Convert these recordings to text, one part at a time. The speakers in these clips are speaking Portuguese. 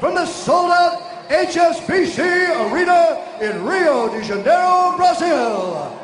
from the sold out HSBC Arena in Rio de Janeiro, Brazil.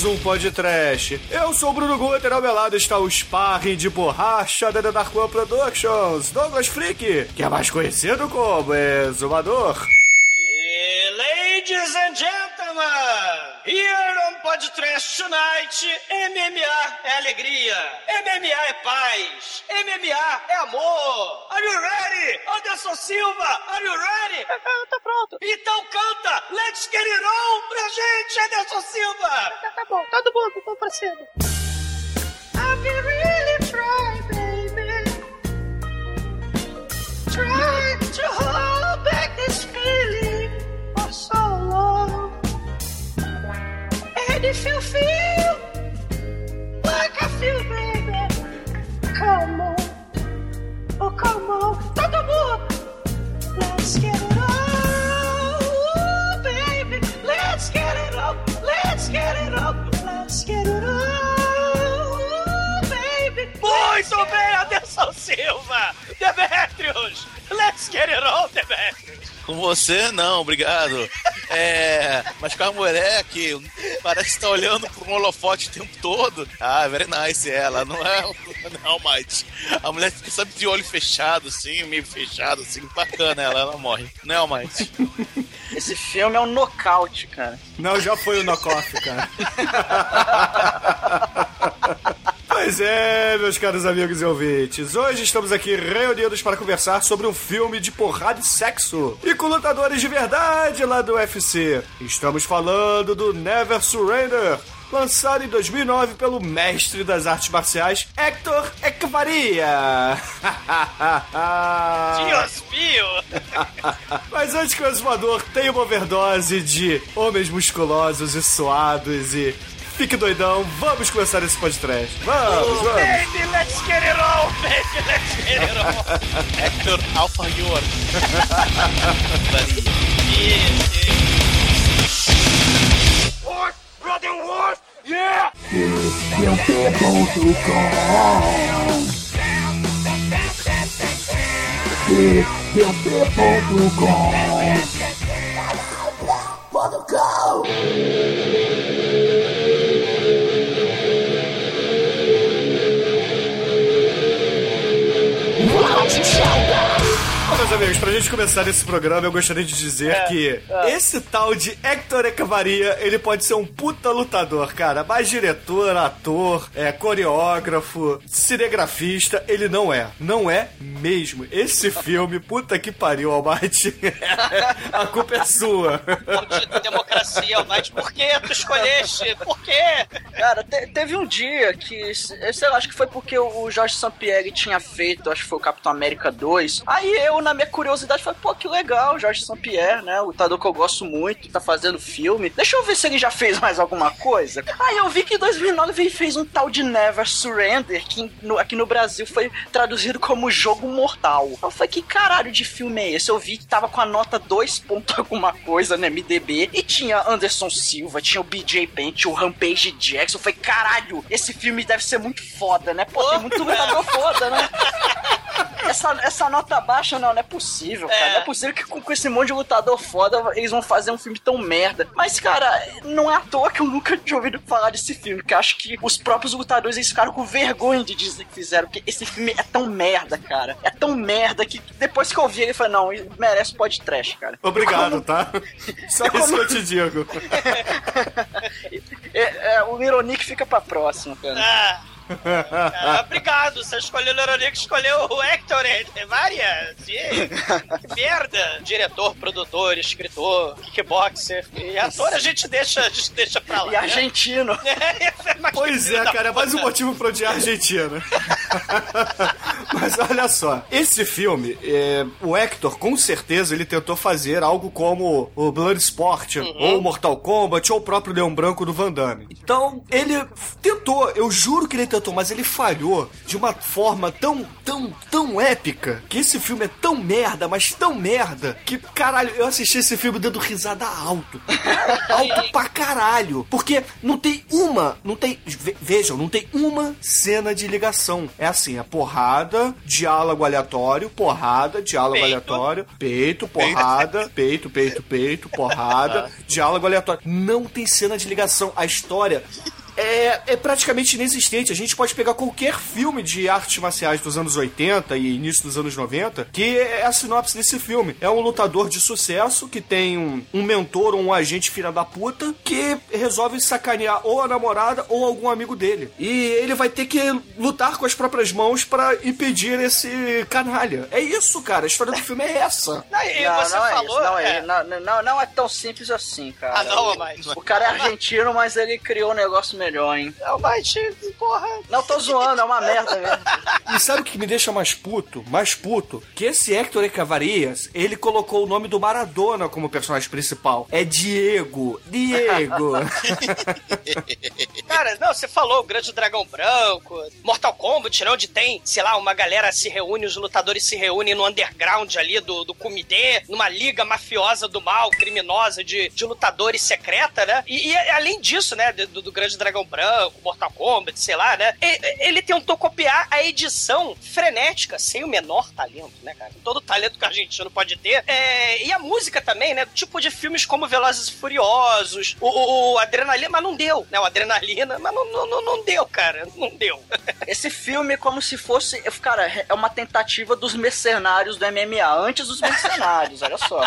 Mais um podcast. Eu sou o Bruno Guter, ao meu lado está o sparring de borracha da The Dark One Productions, Douglas Freak, que é mais conhecido como Exumador. E, ladies and gentlemen, here on Podcast Tonight, MMA é alegria, MMA é paz, MMA é amor. Are you ready? Anderson Silva, are you ready? Tá pronto. Então canta Let's Get It On pra gente, Anderson Silva! Tá, tá bom, todo mundo, vamos pra cima. I can really try, baby. Try to hold back this feeling for so long. And if you feel like I feel, baby, come on. Oh, come on. Todo mundo. Let's get it on, Muito bem, Anderson Silva! Demetrius! Let's get it on, Demetrius! Com você, não, obrigado. É, mas com a mulher que parece que tá olhando pro um holofote o tempo todo. Ah, very nice ela, não é não, Might. A mulher fica sempre de olho fechado, assim, meio fechado, assim, bacana ela, ela morre. Não é, Might? Esse filme é um nocaute, cara. Não, já foi o knockoff, cara. Pois é, meus caros amigos e ouvintes. Hoje estamos aqui reunidos para conversar sobre um filme de porrada e sexo. E com lutadores de verdade lá do UFC. Estamos falando do Never Surrender. Lançado em 2009 pelo mestre das artes marciais, Hector Ekvaria. Dios mio! Mas antes que o exumador tenha uma overdose de homens musculosos e suados e fique doidão, vamos começar esse podcast. Vamos, vamos. Baby, let's get it on, baby, let's get it on! Hector Alfaior. What? Brother, what? Yeah! Bom, Meus amigos, pra gente começar esse programa, eu gostaria de dizer É, que esse tal de Hector Ecavaria, ele pode ser um puta lutador, cara. Mas diretor, ator, é, coreógrafo, cinegrafista, ele não é. Não é mesmo. Esse filme, puta que pariu, Almighty. A culpa é sua. Democracia, mas por que tu escolheste? Por quê? Cara, te- teve um dia que, sei lá, acho que foi porque o Jorge Sampieri tinha feito, acho que foi o Capitão América 2. Aí eu, na minha curiosidade, falei, pô, que legal, Jorge Sampieri, né? O lutador que eu gosto muito, tá fazendo filme. Deixa eu ver se ele já fez mais alguma coisa. Aí eu vi que em 2009 ele fez um tal de Never Surrender, que no- aqui no Brasil foi traduzido como Jogo Mortal. Eu falei, que caralho de filme é esse? Eu vi que tava com a nota 2 ponto alguma coisa no MDB, e tinha Anderson Silva, tinha o BJ Penn, tinha o Rampage Jackson. Eu falei, caralho, esse filme deve ser muito foda, né? Pô, tem muito lutador foda, né? essa, essa nota baixa não, não é possível, cara. É. Não é possível que com, com esse monte de lutador foda eles vão fazer um filme tão merda. Mas, cara, não é à toa que eu nunca tinha ouvido falar desse filme, que eu acho que os próprios lutadores eles ficaram com vergonha de dizer que fizeram, porque esse filme é tão merda, cara. É tão merda que depois que eu vi ele, eu falei, não, merece pod trash, cara. Obrigado, tá? Só isso que eu te digo. É, é, o Nick fica pra próxima, cara. Ah, ah, obrigado, você escolheu o Loronico, escolheu o Hector Varia. Que merda. Diretor, produtor, escritor, kickboxer e ator a gente deixa, a gente deixa pra lá. E né? argentino. É, mas Pois que é, cara, é mais um motivo pra odiar a Argentina. Mas olha só, esse filme, é, o Hector, com certeza, ele tentou fazer algo como o Bloodsport, ou Mortal Kombat, ou o próprio Leão Branco do Van Damme. Então, ele tentou, eu juro que ele tentou, mas ele falhou de uma forma tão, tão, tão épica, que esse filme é tão merda, mas tão merda, que, caralho, eu assisti esse filme dando risada alto. alto pra caralho. Porque não tem uma, não tem, ve- vejam, não tem uma cena de ligação. É assim, é porrada, diálogo aleatório, porrada, diálogo Peito. aleatório, peito, porrada, peito, peito, peito, porrada, diálogo aleatório. Não tem cena de ligação. A história é, é praticamente inexistente. A gente pode pegar qualquer filme de artes marciais dos anos 80 e início dos anos 90, que é a sinopse desse filme. É um lutador de sucesso que tem um, um mentor ou um agente filha da puta que resolve sacanear ou a namorada ou algum amigo dele. E ele vai ter que lutar com as próprias mãos pra impedir esse canalha. É isso, cara. A história do filme é essa. Não, e Não, você não é falou. isso, não, é, é. não, não, não é tão simples assim, cara. Ah, não, mas. O cara é argentino, mas ele criou um negócio melhor, hein? Não, mas, porra. Não tô zoando, é uma merda mesmo. E sabe o que me deixa mais puto? Mais puto? Que esse Hector Ecavarias, ele colocou o nome do Maradona como personagem principal. É Diego. Diego. Cara, não, você falou o Grande Dragão Branco, Mortal Kombat, né, onde tem, sei lá, uma galera se reúne, os lutadores se reúnem no underground ali do, do comitê, numa liga mafiosa do mal, criminosa, de, de lutadores secreta, né? E, e além disso, né, do, do Grande Dragão Branco, Mortal Kombat, sei lá, né? e- Ele tentou copiar a edição frenética, sem o menor talento, né, cara? Todo o talento que o argentino pode ter. É, e a música também, né? Tipo de filmes como Velozes e Furiosos, o, o, Adrenalina, mas não deu, né? O Adrenalina, mas não, não, não deu, cara. Não deu. Esse filme é como se fosse. Cara, é uma tentativa dos mercenários do MMA, antes dos mercenários, olha só.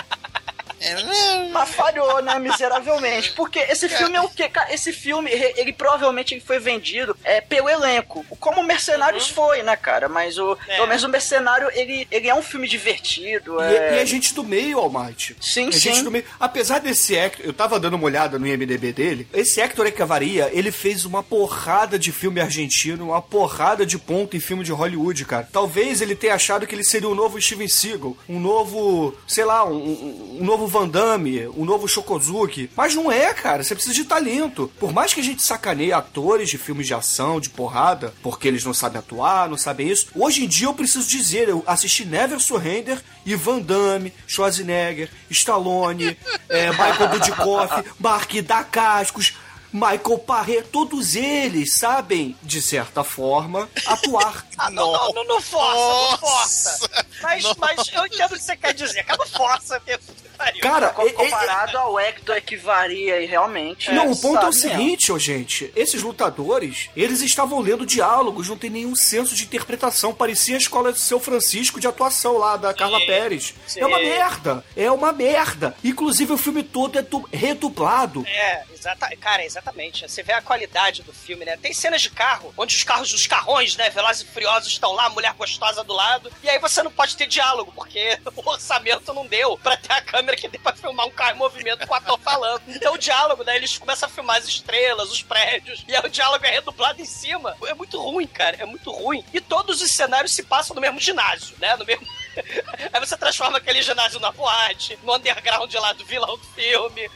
Mas falhou, né, miseravelmente. Porque esse filme é o quê? Cara, esse filme, ele, provavelmente foi vendido é, pelo elenco. Como Mercenários foi, né, cara? Mas o, É. pelo menos o Mercenário, ele, ele é um filme divertido. E, É... e a gente do meio, Almighty. Sim, a gente sim. do meio. Apesar desse Hector, eu tava dando uma olhada no IMDB dele, esse Hector Ecavaria, ele fez uma porrada de filme argentino, uma porrada de ponto em filme de Hollywood, cara. Talvez ele tenha achado que ele seria o novo Steven Seagal, um novo, sei lá, um, um- um novo Van Damme, um novo Shokozuki. Mas não é, cara. Você precisa de talento. Por mais que a gente sacaneie atores de filmes de ação, de porrada, porque eles não sabem atuar, não sabem isso, hoje em dia eu preciso dizer, eu assisti Never Surrender e Van Damme, Schwarzenegger, Stallone, é, Michael Dudikoff, Mark Dacascos, Michael Parré, todos eles sabem, de certa forma, atuar. Ah, não, não, não, não força, não força. Mas, mas eu entendo o que você quer dizer. Não força mesmo. Pariu. Cara, Co- é- é- Comparado ao Hector que varia e realmente. Não, o ponto é o seguinte, ô gente. Esses lutadores, eles estavam lendo diálogos, não tem nenhum senso de interpretação. Parecia a escola de seu Francisco de atuação lá, da Carla Pérez. sim. É uma merda. É uma merda. Inclusive, o filme todo é redublado. É, exata, cara, exatamente. Você vê a qualidade do filme, né? Tem cenas de carro, onde os carros, os carrões, né, velozes e furiosos estão lá, a mulher gostosa do lado, e aí você não pode ter diálogo, porque o orçamento não deu pra ter a câmera que dê pra filmar um carro em movimento com o ator falando. Então o diálogo, né, eles começam a filmar as estrelas, os prédios, e aí o diálogo é redublado em cima. É muito ruim, cara, é muito ruim. E todos os cenários se passam no mesmo ginásio, né, no mesmo... Aí você transforma aquele ginásio na boate, no underground lá do vilão do filme.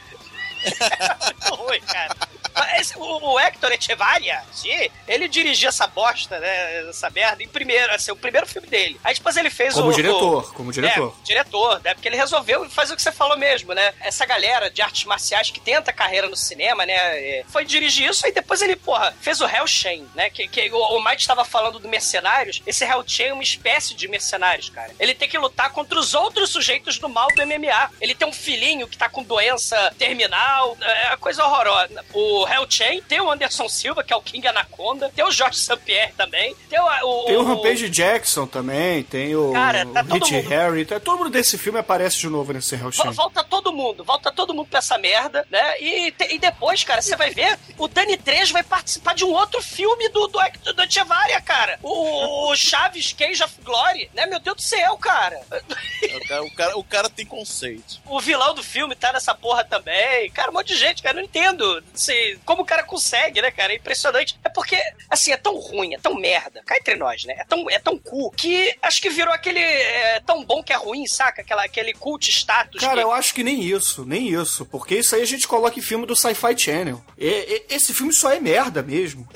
É muito ruim, cara. Mas o, o Hector Echevarria, sim, ele dirigia essa bosta, né? Essa merda, em primeiro, assim, o primeiro filme dele. Aí depois ele fez Como o. diretor, o- como diretor. É, diretor, né? Porque ele resolveu fazer o que você falou mesmo, né? Essa galera de artes marciais que tenta carreira no cinema, né? é, Foi dirigir isso e depois ele, porra, fez o Hellchain, né? Que, que o, o Mike estava falando do mercenários. Esse Hellchain é uma espécie de mercenários, cara. Ele tem que lutar contra os outros sujeitos do mal do MMA. Ele tem um filhinho que tá com doença terminal, é uma coisa horrorosa. O Hellchain tem o Anderson Silva, que é o King Anaconda, tem o Jorge St. Pierre também, tem o. o Tem o o- Rampage Jackson também, tem o, Cara, tá o mundo. Harry, tá- todo mundo desse filme aparece de novo nesse Vo- Hellshain. Volta todo mundo, volta todo mundo pra essa merda, né? E, te- e depois, cara, você vai ver, o Dani Trejo vai participar de um outro filme do, do, Hector- do Echevarria, cara. O, o Chaves Cage of Glory, né? Meu Deus do céu, cara. O cara, o cara, o cara tem conceito. O vilão do filme tá nessa porra também. Cara, um monte de gente, cara. Eu não entendo se, como o cara consegue, né, cara? É impressionante. É porque, assim, é tão ruim, é tão merda. Cá entre nós, né? É tão, é tão cu que acho que virou aquele é, tão bom que é ruim, saca? Aquela, aquele cult status. Cara, que... eu acho que nem isso, nem isso. Porque isso aí a gente coloca em filme do Sci-Fi Channel. E- e- esse filme só é merda mesmo.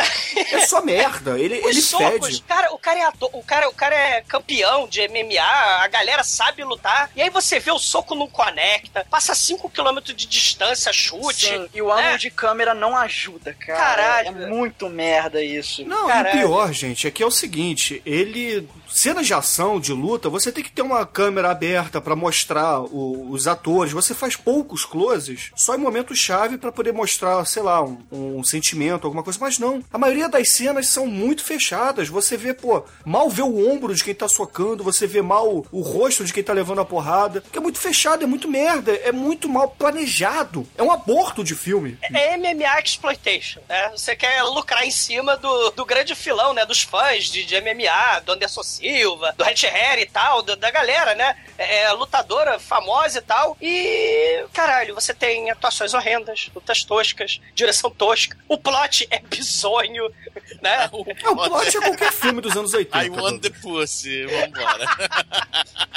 É só merda. Ele, Os ele socos, fede. cara, o cara é ator, o cara, o cara é campeão de MMA, a galera sabe lutar. E aí você vê o soco não conecta, passa 5 km de distância, chute. Sim, e o ângulo né? de câmera não ajuda, cara. Caralho. É muito merda isso. Não, Caralho. e o pior, gente, é que é o seguinte, ele. Cenas de ação, de luta, você tem que ter uma câmera aberta pra mostrar o- os atores. Você faz poucos closes, só em momentos chave pra poder mostrar, sei lá, um, um sentimento, alguma coisa. Mas não. A maioria das cenas são muito fechadas. Você vê, pô, mal vê o ombro de quem tá socando, você vê mal o rosto de quem tá levando a porrada. Porque é muito fechado, é muito merda, é muito mal planejado. É um aborto de filme. É MMA Exploitation, né? Você quer lucrar em cima do, do grande filão, né? Dos fãs de, de MMA, do Anderson Silva, do Red Hair e tal, do- da galera, né? É, é, lutadora famosa e tal. E, caralho, você tem atuações horrendas, lutas toscas, direção tosca. O plot é bizonho, né? É, o plot é qualquer filme dos anos 80. I want the pussy. Vambora.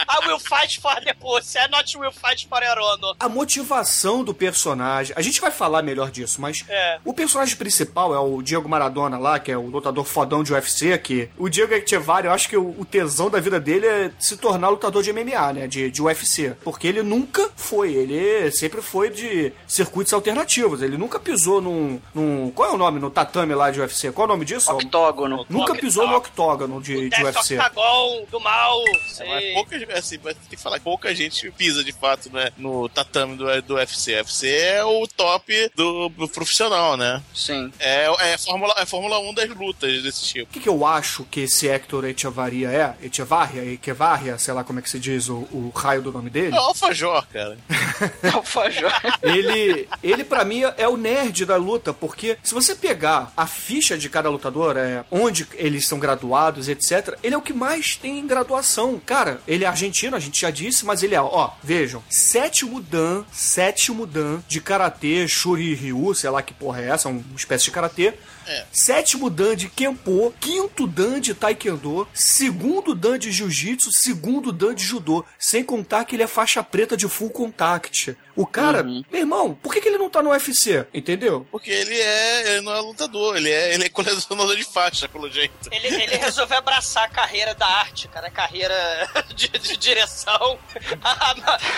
I will fight for the pussy, I not will fight for Erono. a motivação do personagem. A gente vai falar melhor disso, mas É. o personagem principal é o Diego Maradona lá, que é o lutador fodão de UFC, que o Diego Echevarria, eu acho que o, o tesão da vida dele é se tornar lutador de MMA, né, de, de UFC, porque ele nunca foi, ele sempre foi de circuitos alternativos, ele nunca pisou num, num qual é o nome no tatame lá de UFC? Qual é o nome disso? Octógono. Nunca Octógono. pisou no octógono de, de UFC. Octagon, do mal. Mas sei. pouca, assim, tem que falar que pouca gente pisa de fato né, no tatame do, do UFC. UFC é o top do, do profissional, né? Sim. É, é, a Fórmula, é a Fórmula 1 das lutas desse O tipo. que, que eu acho que esse Hector Echevarria é? Echevarria, Echevarria, sei lá como é que se diz o, o raio do nome dele. É o Alfajor, cara. Alfajor. Ele, ele para mim é o nerd da luta, porque se você pegar a ficha de cada lutador, é, onde eles são graduados, etc, ele é o que mais tem em graduação. Cara, ele é argentino, a gente já disse, mas ele é, ó, vejam, sétimo dan, sétimo dan de karatê, Shuri Ryu, sei lá que porra é essa, uma espécie de karatê. É. Sétimo dan de Kenpo, quinto dan de Taekwondo, segundo dan de Jiu-Jitsu, segundo dan de Judô. Sem contar que ele é faixa preta de full contact. O cara, meu irmão, por que, que ele não tá no UFC? Entendeu? Porque ele é. Ele não é lutador, ele é, ele é colecionador de faixa, pelo jeito. Ele, ele resolveu abraçar a carreira da arte, cara, a carreira de, de direção.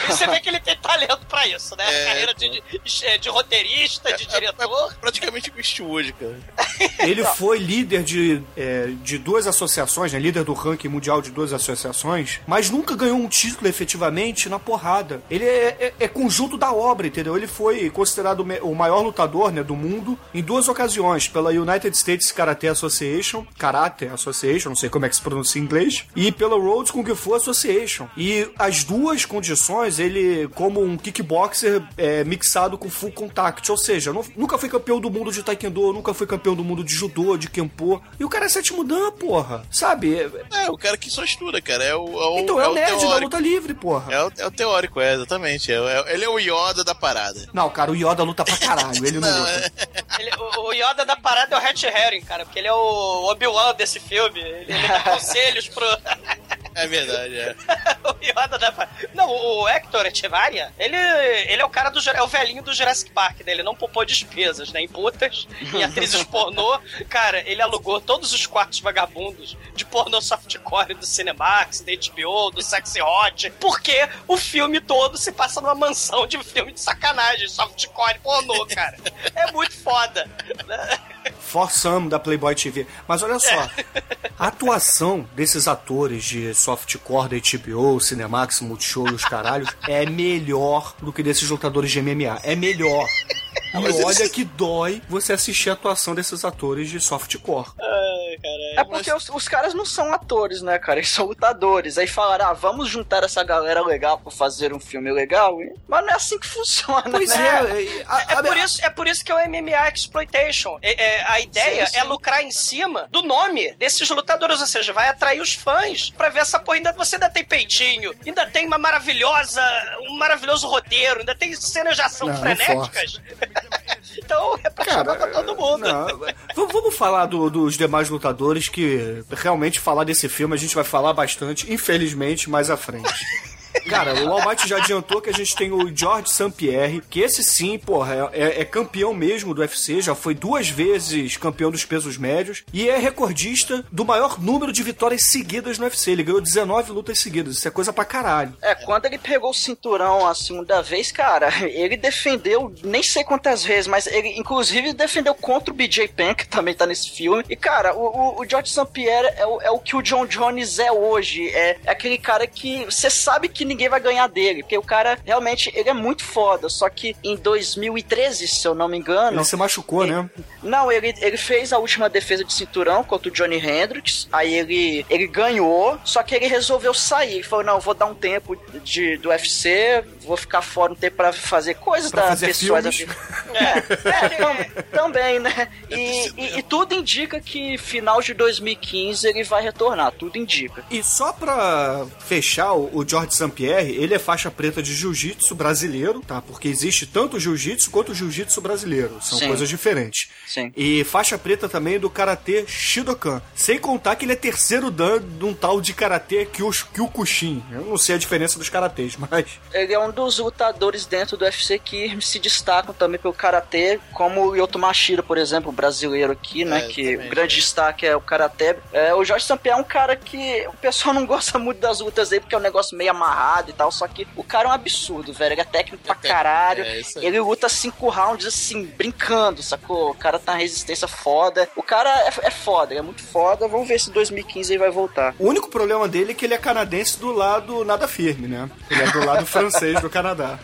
E você vê que ele tem talento pra isso, né? É, carreira de, de, de roteirista, de diretor. É praticamente o Eastwood, cara. Ele foi líder de, é, de duas associações, né? Líder do ranking mundial de duas associações, mas nunca ganhou um título efetivamente na porrada. Ele é, é- é conjunto da obra, entendeu? Ele foi considerado o maior lutador né, do mundo em duas ocasiões, pela United States Karate Association, Karate Association, não sei como é que se pronuncia em inglês, e pela Rhodes Kung Fu Association. E as duas condições, ele, como um kickboxer é, mixado com full contact, ou seja, nu- nunca foi campeão do mundo de Taekwondo, nunca foi campeão do mundo de Judô, de Kenpo. E o cara é sétimo dan, porra. Sabe? É- É, o cara que só estuda, cara. É o, é o, Então é, o nerd da teórico. luta livre, porra. É o, é o teórico, é, exatamente. É, é- ele é o Yoda da parada. Não, cara, o Yoda luta pra caralho, ele não, Não, luta. Ele- o, o Yoda da parada é o Red Herring, cara, porque ele é o Obi-Wan desse filme. Ele, ele dá conselhos pro. É verdade, é. o Yoda da... Não, o Hector Echevarria, ele, ele é o cara do é o velhinho do Jurassic Park, né? Ele não poupou despesas, né? Em putas, em atrizes pornô. Cara, ele alugou todos os quartos vagabundos de pornô softcore do Cinemax, da HBO, do Sexy Hot, porque o filme todo se passa numa mansão de filme de sacanagem, softcore pornô, cara. É muito foda. né? For Some da Playboy TV. Mas olha só, a atuação desses atores de softcore da HBO, Cinemax, Multishow e os caralhos é melhor do que desses lutadores de MMA. É melhor. E olha que dói você assistir a atuação desses atores de softcore. É porque os, os caras não são atores, né, cara? Eles são lutadores. Aí falaram, ah, vamos juntar essa galera legal pra fazer um filme legal. E- Mas não é assim que funciona, Pois né? é, a- É a- por, isso, é por isso que é o MMA Exploitation. É- é, a ideia Sim, sim. é lucrar em cima do nome desses lutadores, ou seja, vai atrair os fãs pra ver essa porra. Ainda, você ainda tem peitinho, ainda tem uma maravilhosa, um maravilhoso roteiro, ainda tem cenas de ação Não, não frenéticas. então é pra chamar pra todo mundo. vamos falar do- dos demais lutadores que realmente falar desse filme a gente vai falar bastante, infelizmente, mais à frente. Cara, o Almighty já adiantou que a gente tem o George St. Pierre, que esse sim, porra, é, é campeão mesmo do UFC, já foi duas vezes campeão dos pesos médios e é recordista do maior número de vitórias seguidas no UFC. Ele ganhou 19 lutas seguidas, isso é coisa pra caralho. É, quando ele pegou o cinturão a segunda vez, cara, ele defendeu nem sei quantas vezes, mas ele inclusive defendeu contra o BJ Penn, que também tá nesse filme. E, cara, o, o, o George St. Pierre é o, é o que o John Jones é hoje. É, é aquele cara que você sabe que ninguém vai ganhar dele, porque o cara realmente ele é muito foda. Só que em 2013, se eu não me engano. Ele se machucou, né? Não, ele, ele fez a última defesa de cinturão contra o Johnny Hendricks. Aí ele, ele ganhou, só que ele resolveu sair. Ele falou: não, eu vou dar um tempo de, do UFC, vou ficar fora um tempo pra fazer coisas Pra da fazer pessoas da vida. É, é, tam- também, né? E, e- e tudo indica que final de 2015 ele vai retornar, tudo indica. E só pra fechar, o o George St. Pierre, ele é faixa preta de jiu-jitsu brasileiro, tá? Porque existe tanto o jiu-jitsu quanto o jiu-jitsu brasileiro. São Sim. coisas diferentes. Sim. E faixa preta também do karatê Shidokan. Sem contar que ele é terceiro dan de um tal de karatê Kyu- Kyokushin. Eu não sei a diferença dos karatês, mas Ele é um dos lutadores dentro do UFC que se destacam também pelo karatê, como o Yoto Mashida, por exemplo, brasileiro aqui, né? É, que o grande destaque é o karatê. É, o Jorge Sampier é um cara que o pessoal não gosta muito das lutas dele porque é um negócio meio amarrado e tal, só que o cara é um absurdo, velho. Ele é técnico pra técnico, caralho. é ele luta cinco rounds assim, brincando, sacou? O cara tá na resistência foda. O cara é, é foda, ele é muito foda. Vamos ver se em 2015 ele vai voltar. o único problema dele é que ele é canadense do lado nada firme, né? Ele é do lado francês do Canadá.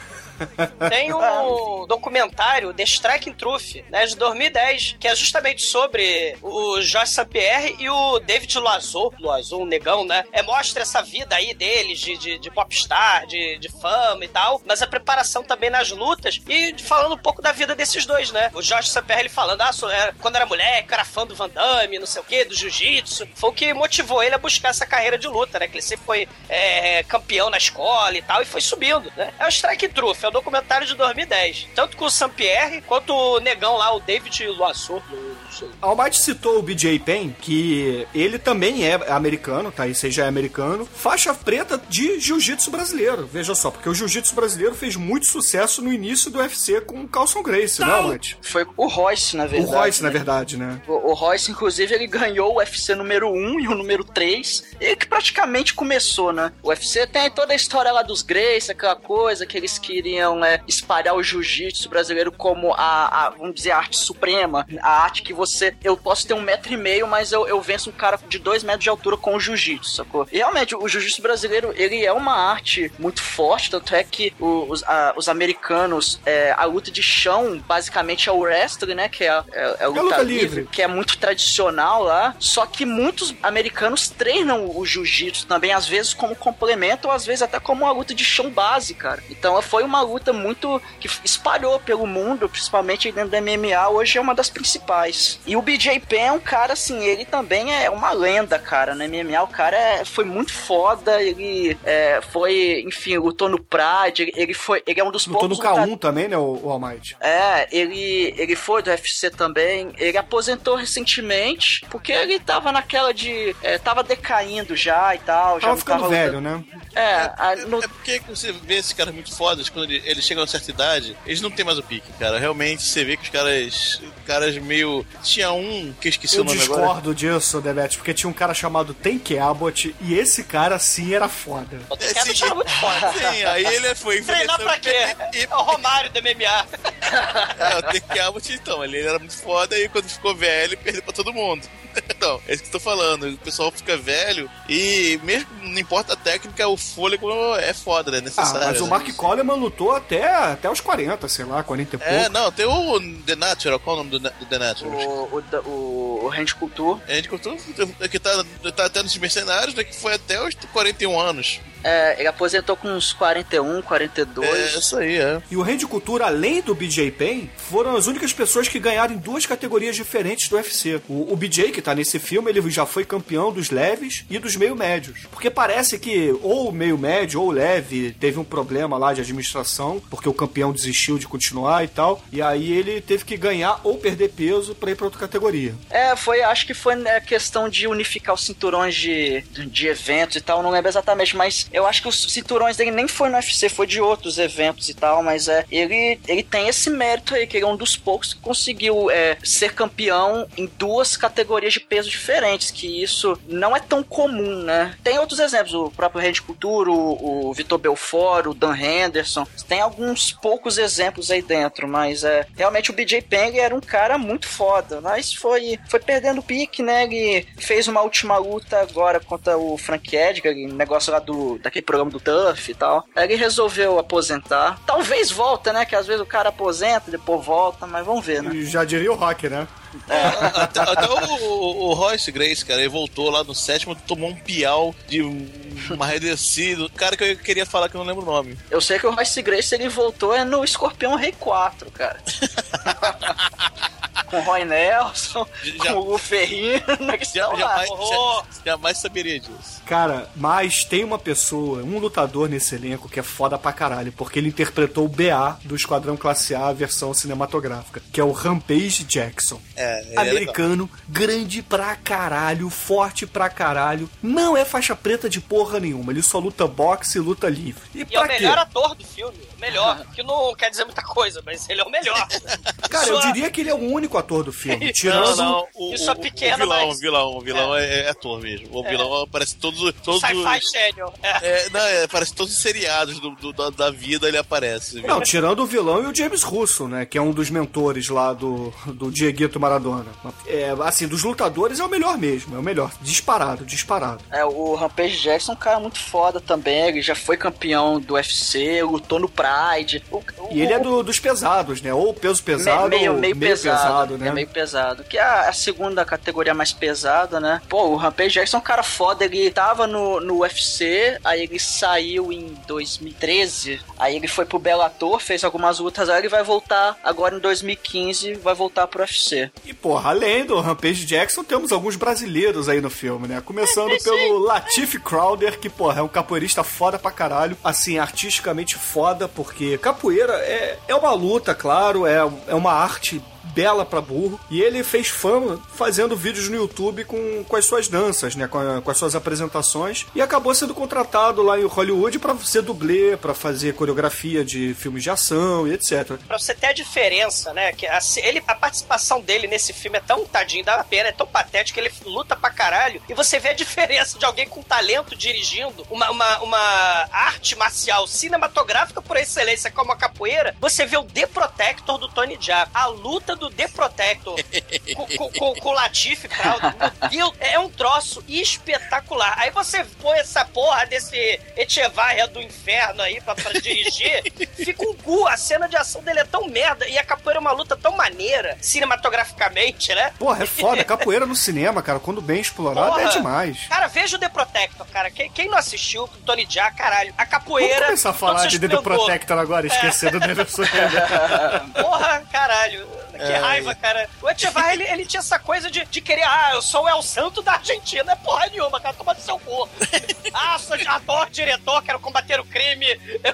Tem um documentário, The Striking Truth, né, de 2010, que é justamente sobre o Jorge St-Pierre e o David Loiseau, Loiseau, um negão, né? É, mostra essa vida aí deles, de, de, de popstar, de, de fama e tal, mas a preparação também nas lutas e falando um pouco da vida desses dois, né? O Jorge St-Pierre, ele falando, ah, era- quando era moleque, era fã do Van Damme, não sei o quê, do jiu-jitsu. Foi o que motivou ele a buscar essa carreira de luta, né? Que ele sempre foi é, campeão na escola e tal, e foi subindo, né? É o Strike Truth, é documentário de 2010. Tanto com o Saint-Pierre, quanto o negão lá, o David não sei. Almighty citou o BJ Penn, que ele também é americano, tá? Esse aí já é americano. Faixa preta de jiu-jitsu brasileiro. Veja só, porque o jiu-jitsu brasileiro fez muito sucesso no início do UFC com o Carlson Grace, né, Almighty? Foi o Royce, na O verdade. Royce, né? na verdade, né? O, o Royce, inclusive, ele ganhou o UFC número 1 e o número 3. Ele que praticamente começou, né? O UFC tem toda a história lá dos Grace, aquela coisa que eles queriam é, espalhar o jiu-jitsu brasileiro como a, a, vamos dizer, a arte suprema. A arte que você. Eu posso ter um metro e meio, mas eu, eu venço um cara de dois metros de altura com o jiu-jitsu, sacou? E realmente, o jiu-jitsu brasileiro, ele é uma arte muito forte, tanto é que os, a- os americanos, é, a luta de chão, basicamente é o wrestling, né? Que é, a- é, é a luta, luta livre, livre. que é muito tradicional lá. Só que muitos americanos treinam o jiu-jitsu também, às vezes como complemento, ou às vezes até como uma luta de chão base, cara. Então foi uma luta muito que espalhou pelo mundo, principalmente dentro do MMA, hoje é uma das principais. E o BJ Penn é um cara assim, ele também é uma lenda, cara, no MMA o cara é, foi muito foda, ele é, foi, enfim, lutou no Pride, ele, ele foi, ele é um dos Lutou no poucos K1 também, né, o, o Almighty? é, ele, ele foi do UFC também. Ele aposentou recentemente porque ele tava naquela de. É, tava decaindo já e tal. já Tava não ficando tava velho, lutando- né? É, a- É, no- é porque você vê esses caras muito fodas, quando ele- eles chegam a uma certa idade, eles não tem mais o pique, cara. Realmente você vê que os caras. caras meio. Tinha um que eu esqueci Eu o nome agora. discordo disso, Demet, porque tinha um cara chamado Tank Abbott e esse cara sim era foda. O É, Tequeno sim, era muito foda. sim, aí ele foi Treinar pra quê? E, É o Romário do MMA. é, o Tank Abbott, então, ele era muito foda e quando ficou velho, perdeu pra todo mundo. Então, é isso que eu tô falando. O pessoal fica velho e mesmo não importa a técnica, o fôlego é foda, né? Ah, Necessário. mas o né? Mark Coleman lutou até, até os 40, sei lá, 40 e pouco. É, não, tem o The Natural, qual é o nome do, do The Natural? o, o, o, o Randy Couture, A gente contou que tá, tá até nos mercenários, né, que foi até os 41 anos. É, ele aposentou com uns 41, 42. É, isso aí, é. E o Randy Couture, além do BJ Penn, foram as únicas pessoas que ganharam em duas categorias diferentes do UFC. O, o BJ, que tá nesse filme, ele já foi campeão dos leves e dos meio médios. Porque parece que ou o meio médio ou o leve teve um problema lá de administração, porque o campeão desistiu de continuar e tal. E aí ele teve que ganhar ou perder peso pra ir pra outra categoria. É, foi, acho que foi né, questão de unificar os cinturões de, de eventos e tal, não lembro exatamente, mas eu acho que os cinturões dele nem foi no UFC, foi de outros eventos e tal, mas é, ele, ele tem esse mérito aí, que ele é um dos poucos que conseguiu é, ser campeão em duas categorias de peso diferentes, que isso não é tão comum, né? Tem outros exemplos, o próprio Randy Couture, o, o Vitor Belfort, o Dan Henderson, tem alguns poucos exemplos aí dentro, mas é, realmente o BJ Penn era um cara muito foda, mas foi, foi perdendo o pique, né? Ele fez uma última luta agora contra o Frank Edgar, negócio lá do daquele programa do Tuff e tal. Aí ele resolveu aposentar. Talvez volta, né? Que às vezes o cara aposenta, depois volta, mas vamos ver, né? Já diria o Rock, né? Até, até o, o Royce Grace, cara, ele voltou lá no sétimo, tomou um piau de uma redescida. Cara que eu queria falar que eu não lembro o nome. Eu sei que o Royce Grace ele voltou é no Escorpião Rei 4, cara. com o Roy Nelson, Já- com o Lu Ferrino, que Já- jamais, já- jamais saberia disso. Cara, mas tem uma pessoa, um lutador nesse elenco que é foda pra caralho, porque ele interpretou o BA do Esquadrão Classe A, a versão cinematográfica, que é o Rampage Jackson. É, é Americano, grande pra caralho, forte pra caralho. Não é faixa preta de porra nenhuma, ele só luta boxe e luta livre. E, E é o quê? melhor ator do filme. O melhor. Que não quer dizer muita coisa, mas ele é o melhor. Cara, eu diria que ele é o único ator do filme, tirando... Não, não, o, Isso é pequeno, o vilão, mas- o vilão, o vilão é, é ator mesmo. O vilão aparece em todos, todos Sci-Fi os. Channel. É. É, não, é, aparece em todos os seriados do, do- da, da vida, ele aparece. Não, tirando o vilão e o James Russo, né? Que é um dos mentores lá do, do Dieguito Maradona. É, assim, dos lutadores é o melhor mesmo, é o melhor. Disparado, disparado. É, o Rampage Jackson é um cara muito foda também. Ele já foi campeão do UFC, lutou no Pride. O- E ele é o- do- dos pesados, né? Ou peso pesado, Me- meio, ou meio, pesado, né? É meio pesado. Que é a, a segunda categoria mais pesada, né? Pô, o Rampage Jackson é um cara foda. Ele tava no, no UFC, aí ele saiu em 2013. Aí ele foi pro Bellator, fez algumas lutas. Aí ele vai voltar agora em 2015, vai voltar pro UFC. E, porra, além do Rampage Jackson, temos alguns brasileiros aí no filme, né? Começando pelo Latif Crowder, que, porra, é um capoeirista foda pra caralho. Assim, artisticamente foda, porque capoeira é, é uma luta, claro, é, é uma arte bela pra burro. E ele fez fama fazendo vídeos no YouTube com, com as suas danças, né? Com, a- com as suas apresentações. E acabou sendo contratado lá em Hollywood pra ser dublê, pra fazer coreografia de filmes de ação e etc. Pra você ter a diferença, né? Que a, ele, a participação dele nesse filme é tão tadinho, dá uma pena, é tão patético, ele luta pra caralho. E você vê a diferença de alguém com talento dirigindo uma, uma, uma arte marcial cinematográfica por excelência como a capoeira. Você vê o The Protector do Tony Jaa. A luta do The Protector com, com, com, o Latif meu Deus, é um troço espetacular. Aí você põe essa porra desse Echevarria do inferno aí pra, pra dirigir, fica um cu. A cena de ação dele é tão merda e a capoeira é uma luta tão maneira, cinematograficamente, né? Porra, é foda. Capoeira no cinema, cara, quando bem explorado, Porra. é demais. Cara, veja o The Protector, cara. Quem, quem não assistiu, Tony Jaa, caralho. A Vamos capoeira. começar a falar de The. Protector agora, esquecer do Neverson. Porra, caralho. Que raiva, cara. O Echevarria, ele, ele tinha essa coisa de, de querer, ah, eu sou o El Santo da Argentina. É porra nenhuma, cara. Toma do seu cu. ah, sou ator, diretor, quero combater o crime.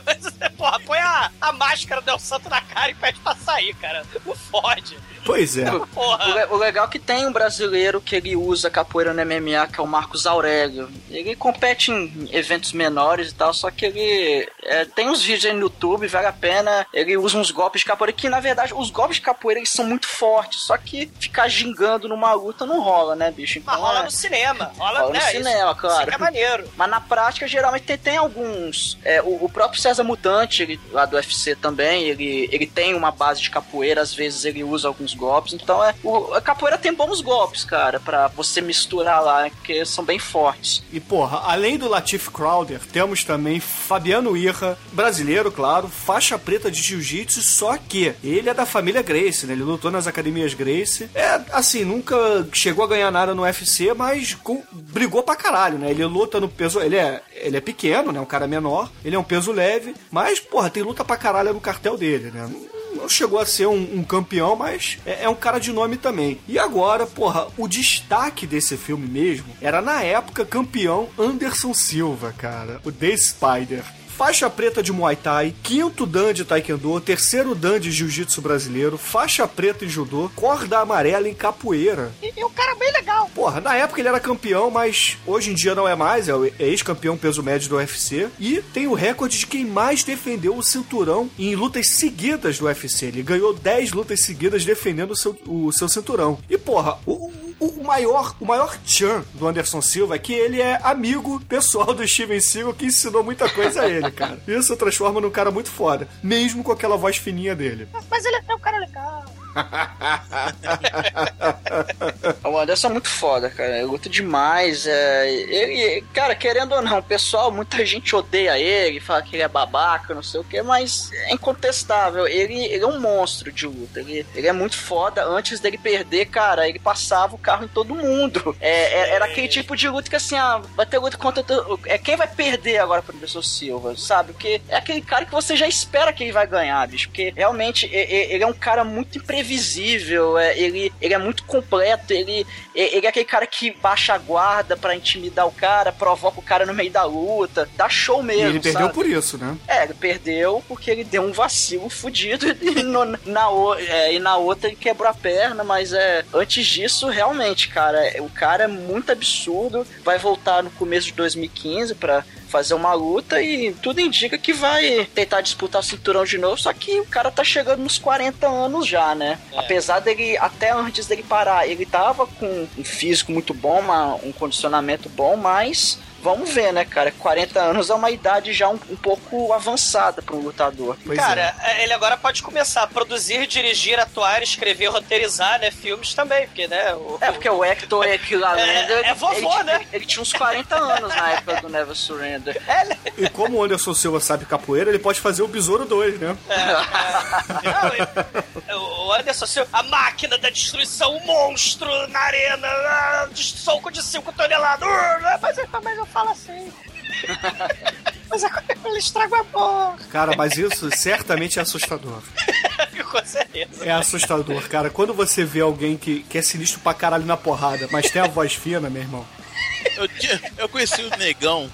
porra, põe a, a máscara do El Santo na cara e pede pra sair, cara. Não fode. Pois é. O, o legal é que tem um brasileiro que ele usa capoeira no MMA, que é o Marcos Aurélio. Ele compete em eventos menores e tal, só que ele é, tem uns vídeos aí no YouTube, vale a pena. Ele usa uns golpes de capoeira, que na verdade os golpes de capoeira eles são muito fortes, só que ficar gingando numa luta não rola, né, bicho? Mas Então, rola é- no cinema. Rola, Rola no né, isso- cinema, Isso claro. que é maneiro. Mas na prática, geralmente tem, tem alguns. é, o, o próprio César Mutante, ele- lá do UFC também, ele, ele tem uma base de capoeira, às vezes ele usa alguns golpes. Então é. O, a capoeira tem bons golpes, cara, pra você misturar lá, porque são bem fortes. E porra, além do Latif Crowder, temos também Fabiano Irra, brasileiro, claro, faixa preta de jiu-jitsu, só que ele é da família Grace, né? Ele lutou nas academias Grace. É, assim, nunca chegou a ganhar nada no UFC, mas com- brigou pra caralho, né? Ele luta no peso. Ele é, ele é pequeno, né? Um cara menor, ele é um peso leve, mas, porra, tem luta pra caralho no cartel dele, né? Não chegou a ser um, um campeão, mas é, é um cara de nome também. E agora, porra, o destaque desse filme mesmo era na época campeão Anderson Silva, cara, o The Spider. Faixa preta de Muay Thai, quinto Dan de Taekwondo, terceiro Dan de Jiu-Jitsu brasileiro, faixa preta em Judô, corda amarela em capoeira. E, e um cara bem legal. Porra, na época ele era campeão, mas hoje em dia não é mais, é é ex-campeão peso médio do UFC. E tem o recorde de quem mais defendeu o cinturão em lutas seguidas do UFC. Ele ganhou 10 lutas seguidas defendendo o seu, o seu cinturão. E porra, o, o, maior o maior tchan do Anderson Silva é que ele é amigo pessoal do Steven Seagal que ensinou muita coisa a ele, cara. Isso transforma num cara muito foda, mesmo com aquela voz fininha dele. Mas ele é um cara legal. O Anderson é muito foda, cara. Ele luta demais. É... Ele, cara, querendo ou não, o pessoal, muita gente odeia ele, fala que ele é babaca, não sei o que, mas é incontestável. Ele, ele é um monstro de luta. Ele, ele é muito foda. Antes dele perder, cara, ele passava o carro em todo mundo. É, é- era aquele tipo de luta que assim, ah, vai ter luta contra. É quem vai perder agora pro Anderson Silva, sabe? Porque é aquele cara que você já espera que ele vai ganhar, bicho. Porque realmente ele é um cara muito imprevisível, é, ele, ele é muito completo, ele, e- ele é aquele cara que baixa a guarda pra intimidar o cara, provoca o cara no meio da luta, dá show E mesmo. ele perdeu sabe? por isso, né? É, ele perdeu porque ele deu um vacilo fudido e, no- na, o- é, e na outra ele quebrou a perna, mas é antes disso, realmente, cara, é- o cara é muito absurdo. Vai voltar no começo de 2015 pra fazer uma luta e tudo indica que vai tentar disputar o cinturão de novo, só que o cara tá chegando nos 40 anos já, né? Apesar dele, até antes dele parar, ele tava com um físico muito bom, uma- um condicionamento bom, mas vamos ver, né, cara? 40 anos é uma idade já um, um pouco avançada para um lutador. Pois é. Cara, ele agora pode começar a produzir, dirigir, atuar, escrever, roteirizar, né? Filmes também, porque, né? O, É, porque o Hector Equivalender. É- é vovô, ele, né? Ele, ele tinha uns 40 anos na época do Never Surrender. E como o Anderson Silva sabe capoeira, ele pode fazer o Besouro 2, né? Não, ele- o Anderson Silva, a máquina da destruição, o monstro na arena, ah, de soco de 5 toneladas. Uh, Mas, eu- mas eu falo assim. Mas é- ele estraga o amor. Cara, mas isso certamente é assustador. Com certeza. É assustador, cara. Quando você vê alguém que, que é sinistro pra caralho na porrada, mas tem a voz fina, meu irmão. Eu, tinha- eu conheci um negão,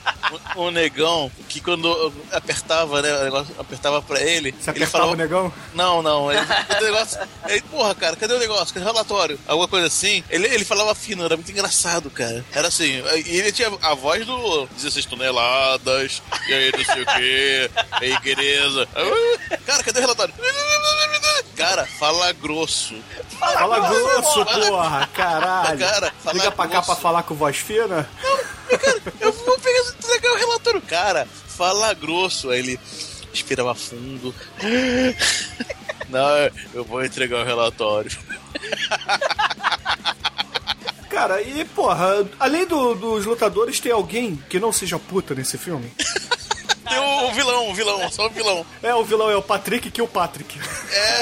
um, um negão, que quando eu apertava, né, o negócio, apertava pra ele, Você ele apertava falava... o negão? Não, não, ele, o negócio? Ele, porra, cara, cadê o negócio? Cadê o relatório? Alguma coisa assim. Ele, ele falava fino, era muito engraçado, cara. Era assim, e ele tinha a voz do 16 toneladas, e aí não sei o quê, e aí, querida. Cara, cadê o relatório? Cara, fala grosso. Fala grosso, porra, caralho. Cara, fala Liga pra cá grosso. pra falar com voz fina? Eu vou pegar entregar o relatório. Cara, fala grosso. Aí ele respirava fundo. Não, eu vou entregar o relatório. Cara, e porra, além do- dos lutadores, tem alguém que não seja puta nesse filme? Tem o, o vilão, o vilão, só o vilão. É, o vilão é o Patrick Kilpatrick. É,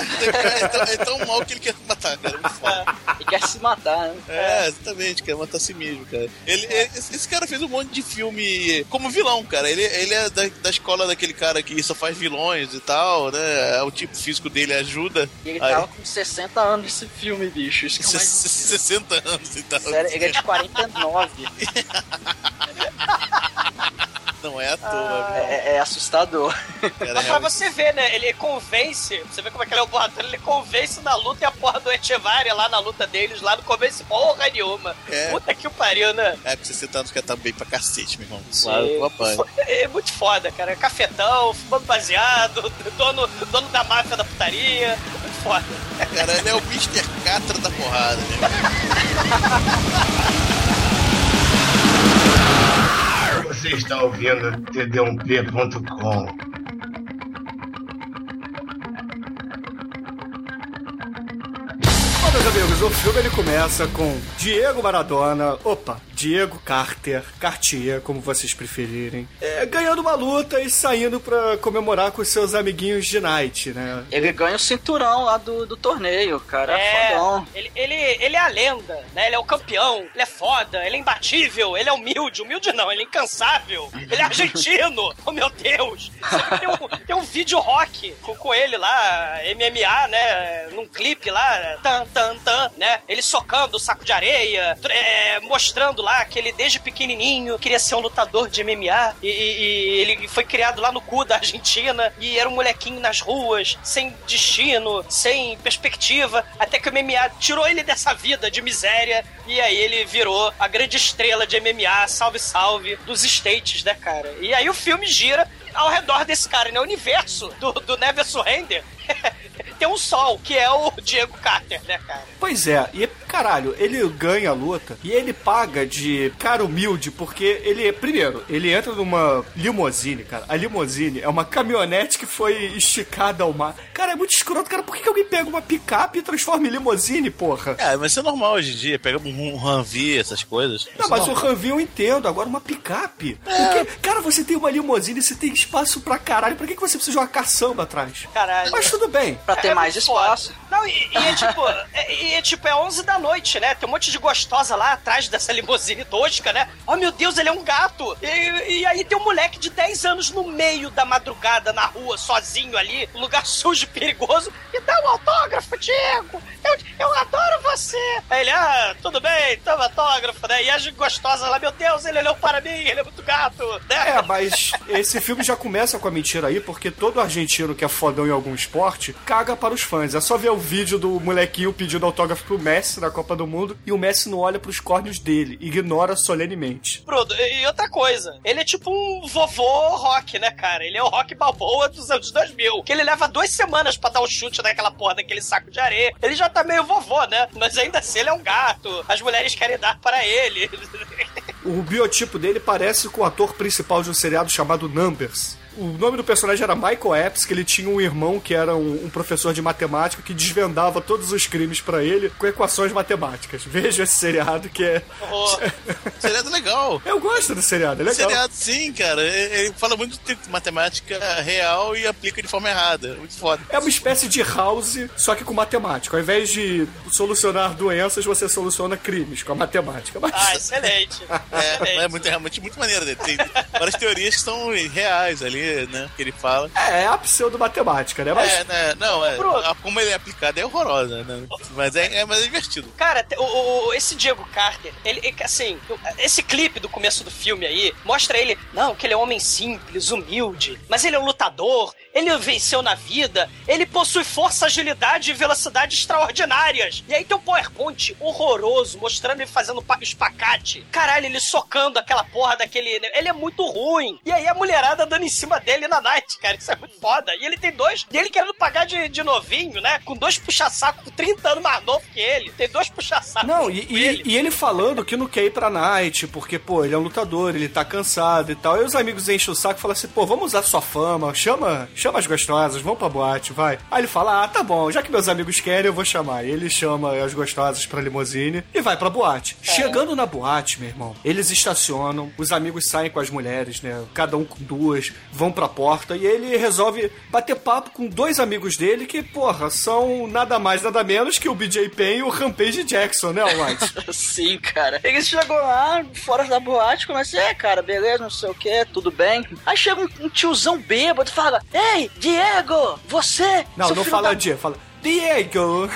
é, tão, é tão mal que ele quer matar, cara. Muito foda. E quer se matar, né? É, exatamente, quer matar a si mesmo, cara. Ele, ele- esse esse cara fez um monte de filme como vilão, cara. Ele, ele é da, da escola daquele cara que só faz vilões e tal, né? O tipo físico dele ajuda. E ele Aí- tava com 60 anos nesse filme, bicho. Isso que é o mais... 60 anos e tal. Sério, ele é de 49. Não é à toa, viu? É, é assustador. Cara, Mas pra realmente- você ver, né? Ele convence. Você vê como é que ele é o borrador. Ele convence na luta e a porra do Echevarria lá na luta deles, lá não convence porra nenhuma. É. Puta que o pariu, né? É, com 60 anos que tá bem pra cacete, meu irmão. Claro, apanho. É muito foda, cara. Cafetão, fumando baseado, dono, dono da máfia da putaria. Muito foda. Cara, ele é o Mr. Catra da porrada, né? Você está ouvindo td1p.com. amigos, o filme ele começa com Diego Maradona, opa, Diego Carter, Cartier, como vocês preferirem, é, ganhando uma luta e saindo pra comemorar com seus amiguinhos de night, né? Ele ganha o cinturão lá do, do torneio, cara. É, É, fodão. ele, ele, ele é a lenda, né? Ele é o campeão, ele é foda, ele é imbatível, ele é humilde. Humilde não, ele é incansável. Ele é argentino, oh meu Deus. Tem um, tem um vídeo rock com, com ele lá, MMA, né? Num clipe lá, tan, tan, tan, né? Ele socando o saco de areia, é, mostrando lá que ele desde pequenininho queria ser um lutador de MMA e, e- e ele foi criado lá no cu da Argentina e era um molequinho nas ruas, sem destino, sem perspectiva, até que o MMA tirou ele dessa vida de miséria e aí ele virou a grande estrela de MMA, salve salve, dos States, né, cara? E aí o filme gira ao redor desse cara, né? O universo do, do Never Surrender tem um sol, que é o Diego Carter, né, cara? Pois é, e caralho, ele ganha a luta e ele paga de cara humilde porque ele, primeiro, ele entra numa limousine, cara. A limousine é uma caminhonete que foi esticada ao mar. Cara, é muito escroto, cara. Por que, que alguém pega uma picape e transforma em limousine, porra? É, mas isso é normal hoje em dia. Pega um Ranvi, essas coisas. Não, mas o Ranvi eu entendo, agora uma picape. Porque, cara, você tem uma limousine, você tem espaço pra caralho. Pra que, que você precisa de uma caçamba atrás? Caralho. Mas tudo bem. Pra ter É mais muito foda. espaço. Não, e, e é tipo, é, e é tipo, é 11 da noite, né? Tem um monte de gostosa lá atrás dessa limusine tosca, né? Oh meu Deus, ele é um gato! E, e aí tem um moleque de 10 anos no meio da madrugada na rua, sozinho ali, lugar sujo perigoso, e dá um autógrafo, Diego! Eu, eu adoro você! Aí ele, ah, tudo bem, toma autógrafo, né? E a gostosa lá, meu Deus, ele olhou para mim, ele é muito gato, né? É, mas esse filme já começa com a mentira aí, porque todo argentino que é fodão em algum esporte caga para os fãs. É só ver o vídeo do molequinho pedindo autógrafo pro Messi na Copa do Mundo e o Messi não olha pros córneos dele, ignora solenemente. Bruno, e outra coisa, ele é tipo um vovô rock, né, cara? Ele é o rock balboa dos anos 2000. Que ele leva duas semanas pra dar um chute naquela porra daquele saco de areia. Ele já tá meio vovô, né? Mas ainda assim ele é um gato. As mulheres querem dar para ele. O biotipo dele parece com o ator principal de um seriado chamado Numbers. O nome do personagem era Michael Epps, que ele tinha um irmão que era um, um professor de matemática que desvendava todos os crimes pra ele com equações matemáticas. Veja esse seriado que é. Oh, Seriado legal. Eu gosto do seriado, é legal. Seriado, sim, cara. Ele fala muito de matemática real e aplica de forma errada. Muito foda. É uma espécie de house, só que com matemática. Ao invés de solucionar doenças, você soluciona crimes com a matemática. Mas... ah, excelente. É, excelente. é muito, realmente muito maneiro. né? Tem várias teorias que são reais ali, né? Que ele fala. É, é a pseudo-matemática, né? Mas É, né? Não, é. A- Como ele é aplicado é horrorosa, né? Mas é, é, mas é divertido. Cara, o, o- esse Diego Carter, ele, assim, esse clipe do começo do filme aí, mostra ele, não, que ele é um homem simples, humilde, mas ele é um lutador, ele venceu na vida, ele possui força, agilidade e velocidade extraordinárias. E aí tem um PowerPoint horroroso, mostrando ele fazendo pa- espacate. Caralho, ele socando aquela porra daquele. Ele é muito ruim. E aí a mulherada dando em cima cima dele na night, cara. Isso é muito foda. E ele tem dois. E ele querendo pagar de, de novinho, né? Com dois puxa-saco, com 30 anos mais novo que ele. Tem dois puxa-saco. Não, e, e- ele. e ele falando que não quer ir pra night, porque, pô, ele é um lutador, ele tá cansado e tal. Aí os amigos enchem o saco e falam assim, pô, vamos usar sua fama, chama, chama as gostosas, vamos pra boate, vai. Aí ele fala, ah, tá bom, já que meus amigos querem, eu vou chamar. E ele chama as gostosas pra limusine e vai pra boate. Chegando na boate, meu irmão, eles estacionam, os amigos saem com as mulheres, né, cada um com duas, vão pra porta e ele resolve bater papo com dois amigos dele que, porra, são nada mais, nada menos que o BJ Penn e o Rampage Jackson, né, White? Sim, cara. Eles chegam lá, fora da boate, começam, é, cara, beleza, não sei o que, tudo bem. Aí chega um, um tiozão bêbado e fala, Ei, Diego, você... Não, não fala da dia, fala Diego.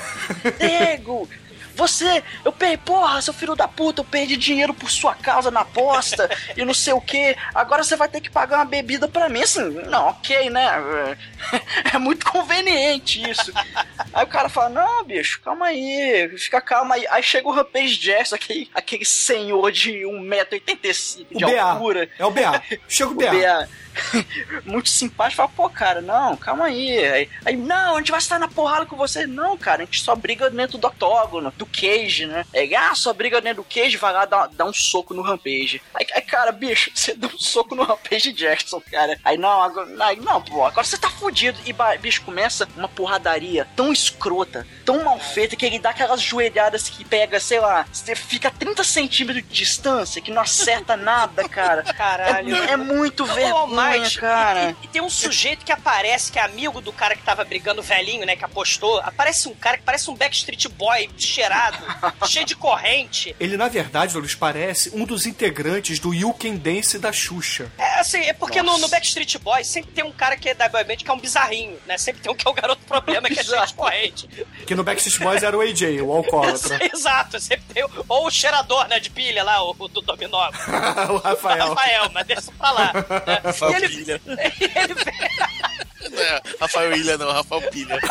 Diego, você, eu perdi, porra, seu filho da puta, eu perdi dinheiro por sua causa na aposta e não sei o que. Agora você vai ter que pagar uma bebida pra mim. Assim, não, ok, né? É muito conveniente isso. Aí o cara fala: Não, bicho, calma aí, fica calma aí. Aí chega o Rampage Jackson, aquele, aquele senhor de 1,85m O de BA. altura. É o BA. Chega o O BA. Muito simpático, fala, pô, cara, não, calma aí. aí. aí, não, a gente vai estar na porrada com você. Não, cara, a gente só briga dentro do octógono, do cage, né? Aí, ah, só briga dentro do cage, vai lá dar, dar um soco no Rampage. Aí, aí, cara, bicho, você deu um soco no Rampage Jackson, cara. Aí, não, agora, aí, não, pô, agora você tá fudido. E, bicho, começa uma porradaria tão escrota, tão mal feita, que ele dá aquelas joelhadas que pega, sei lá, você fica a 30 centímetros de distância, que não acerta nada, cara. Caralho. É, é muito vergonha, Might, cara. E, e tem um sujeito que aparece, que é amigo do cara que tava brigando velhinho, né? Que apostou. Aparece um cara que parece um Backstreet Boy cheirado, cheio de corrente. Ele, na verdade, Douglas, parece um dos integrantes do You Can Dance da Xuxa. É assim, é porque no, no Backstreet Boy sempre tem um cara que é da boy band que é um bizarrinho, né? Sempre tem um que é o garoto problema, que é cheio de corrente. Que no Backstreet Boys era o AJ, o alcoólatra. Exato, sempre tem. o- Ou o cheirador, né, de pilha lá, o, o do Dominó. o Rafael. Rafael, mas deixa pra lá. né? Rafael E ele, Pilha. ele Não é Rafael Ilha, não, Rafael Pilha.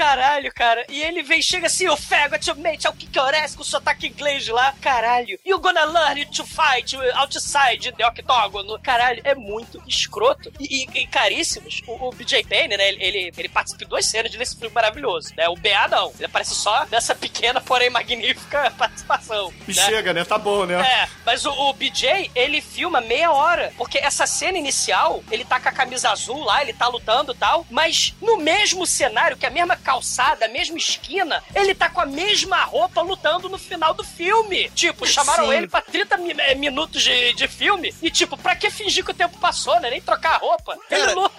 Caralho, cara. E ele vem, chega assim, o faggot, o mate, é o que que com o sotaque inglês lá. Caralho. You gonna learn to fight outside the octógono. Caralho, é muito escroto. E, e- e caríssimos. O, o BJ Penn, né, ele, ele, ele participa de duas cenas desse filme maravilhoso, né? O BA não. Ele aparece só nessa pequena, porém magnífica participação. E né? chega, né? Tá bom, né? É, mas o, o BJ, ele filma meia hora. Porque essa cena inicial, ele tá com a camisa azul lá, ele tá lutando e tal. Mas no mesmo cenário, que é a mesma calçada, a mesma esquina, ele tá com a mesma roupa lutando no final do filme. Tipo, chamaram Sim. ele pra 30 mi- eh, minutos de, de filme. E tipo, pra que fingir que o tempo passou, né? Nem trocar a roupa. Ele Cara, luta.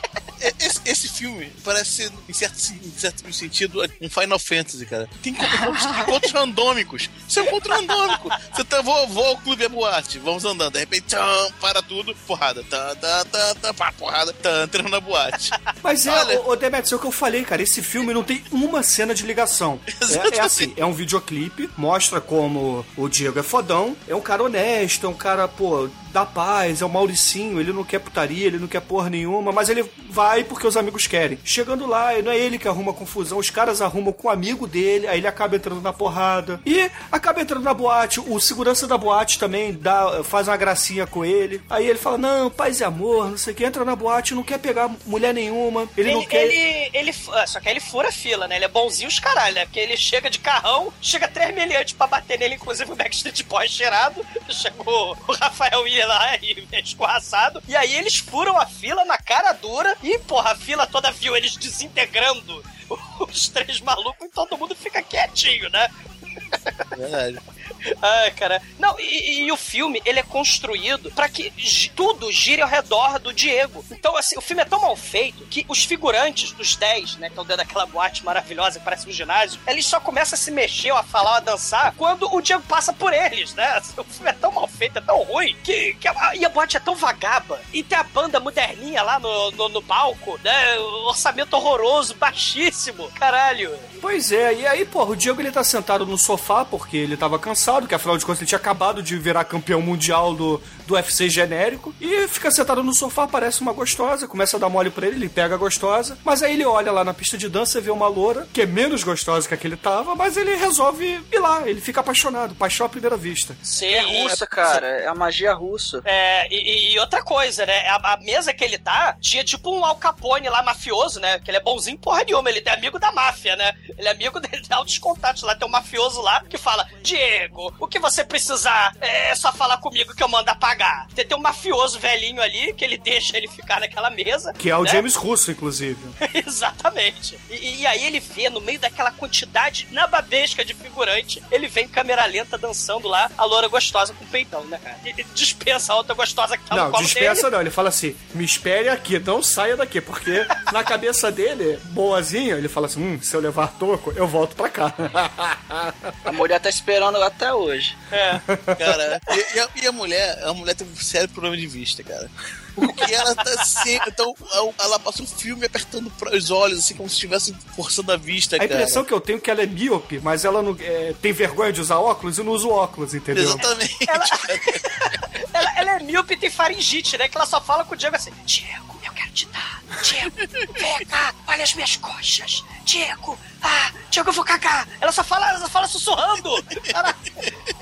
Esse, esse filme parece ser, em certo, em certo sentido, um Final Fantasy, cara. Tem encontros, randômicos. Isso é um encontro randômico. Você tá, vou, vou ao clube, é boate, vamos andando. De repente, tcham, para tudo, porrada. Tá, tá, tá, tá, pá, porrada. Tá, entrando na boate. Mas é, Olha. ô Demetrius, é o que eu falei, cara. Esse filme não tem uma cena de ligação. É, é assim, é um videoclipe, mostra como o Diego é fodão, é um cara honesto, é um cara, pô, da paz, é o Mauricinho, ele não quer putaria, ele não quer porra nenhuma, mas ele vai porque os amigos querem. Chegando lá, não é ele que arruma confusão, os caras arrumam com o amigo dele, aí ele acaba entrando na porrada. E acaba entrando na boate, o segurança da boate também dá, faz uma gracinha com ele. Aí ele fala: Não, paz e amor, não sei o que, entra na boate, não quer pegar mulher nenhuma, ele, não Ele, quer. ele, ele, ah, só que ele fura a fila, né? Ele é bonzinho os caralho, né? Porque ele chega de carrão, chega três meliantes pra bater nele, inclusive o Backstreet Boy cheirado. Chegou o Rafael William lá e é escorraçado. E aí eles furam a fila na cara dura e, porra, a fila toda viu eles desintegrando os três malucos e todo mundo fica quietinho, né? Verdade. Ai, cara. Não, e, e o filme, ele é construído pra que tudo gire ao redor do Diego. Então, assim, o filme é tão mal feito que os figurantes dos 10, né, que estão dentro daquela boate maravilhosa que parece um ginásio, eles só começam a se mexer, ou a falar, ou a dançar, quando o Diego passa por eles, né? O filme é tão mal feito, é tão ruim, que, que a, e a boate é tão vagaba. E tem a banda moderninha lá no, no, no palco, né? Orçamento horroroso, baixíssimo. Caralho. Pois é, e aí, porra, o Diego ele tá sentado no sofá porque ele tava cansado, que afinal de contas ele tinha acabado de virar campeão mundial do, do UFC genérico e fica sentado no sofá, parece uma gostosa, começa a dar mole pra ele, ele pega a gostosa, mas aí ele olha lá na pista de dança e vê uma loura que é menos gostosa que a que ele tava, mas ele resolve ir lá, ele fica apaixonado, paixão à primeira vista. Sim, é russa, cara. É a magia russa. É, e, e outra coisa, né? A, a, mesa que ele tá tinha tipo um Al Capone lá, mafioso, né? Que ele é bonzinho porra nenhuma, ele é amigo da máfia, né? Ele é amigo dele, tem altos contatos lá. Tem um mafioso lá que fala: Diego, o que você precisar é só falar comigo que eu mando apagar. Tem, tem um mafioso velhinho ali que ele deixa ele ficar naquela mesa. Que é o né? James Russo, inclusive. Exatamente. E, e, aí ele vê, no meio daquela quantidade nababesca de figurante, ele vem em câmera lenta dançando lá, a loura gostosa com o peitão, né, cara? E, dispensa a outra gostosa que tá não, no colo dispensa dele. não. Ele fala assim, me espere aqui, não saia daqui. Porque na cabeça dele, boazinha, ele fala assim, hum, se eu levar toco, eu volto pra cá. a mulher tá esperando até hoje. É. Cara, e, e, a, e a mulher, a mulher tem um sério problema de vista, cara. Porque ela tá sempre. Então, ela passa o filme apertando os olhos, assim, como se estivesse forçando a vista, a cara. A impressão que eu tenho é que ela é míope, mas ela não é, tem vergonha de usar óculos e não usa óculos, entendeu? Exatamente. Ela, ela, ela é míope e tem faringite, né? Que ela só fala com o Diego assim: Diego, eu quero te dar. Diego, vem cá, olha as minhas coxas. Diego, ah, Diego, eu vou cagar. Ela só fala, ela só fala sussurrando. Ela,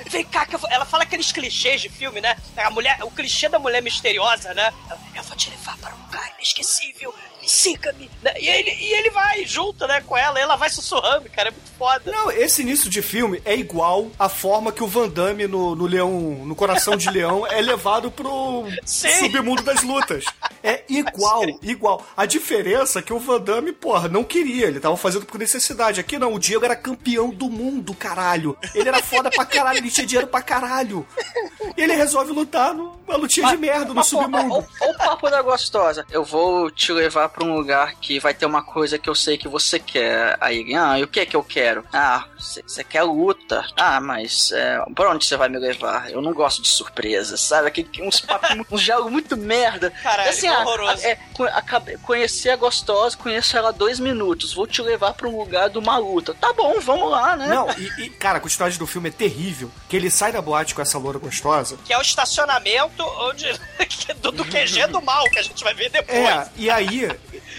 vem cá, que eu vou... ela fala aqueles clichês de filme, né? A mulher, o clichê da mulher misteriosa, né? Eu vou te levar para um lugar inesquecível. Siga-me. E ele, e ele vai junto, né, com ela. E ela vai sussurrando, cara. É muito foda. Não, esse início de filme é igual à forma que o Van Damme no, no Leão, no Coração de Leão, é levado pro Sim. submundo das lutas. É igual, igual. A diferença é que o Van Damme, porra, não queria. Ele tava fazendo por necessidade. Aqui não, o Diego era campeão do mundo, caralho. Ele era foda pra caralho, ele tinha dinheiro pra caralho. E ele resolve lutar numa lutinha mas, de merda no mas, submundo. Olha o papo da gostosa. Eu vou te levar pra um lugar que vai ter uma coisa que eu sei que você quer. Aí, ah, e o que é que eu quero? Ah, você quer luta. Ah, mas é, pra onde você vai me levar? Eu não gosto de surpresas, sabe? Aquele, uns papos, uns diálogos muito merda. Caralho, assim, ah, horroroso. É, acabei, conhecer a gostosa, conheço ela há dois minutos. Vou te levar pra um lugar de uma luta. Tá bom, vamos lá, né? Não, e, e cara, a quantidade do filme é terrível. Que ele sai da boate com essa loura gostosa. Que é o estacionamento onde, do, do QG do mal, que a gente vai ver depois. É, e aí,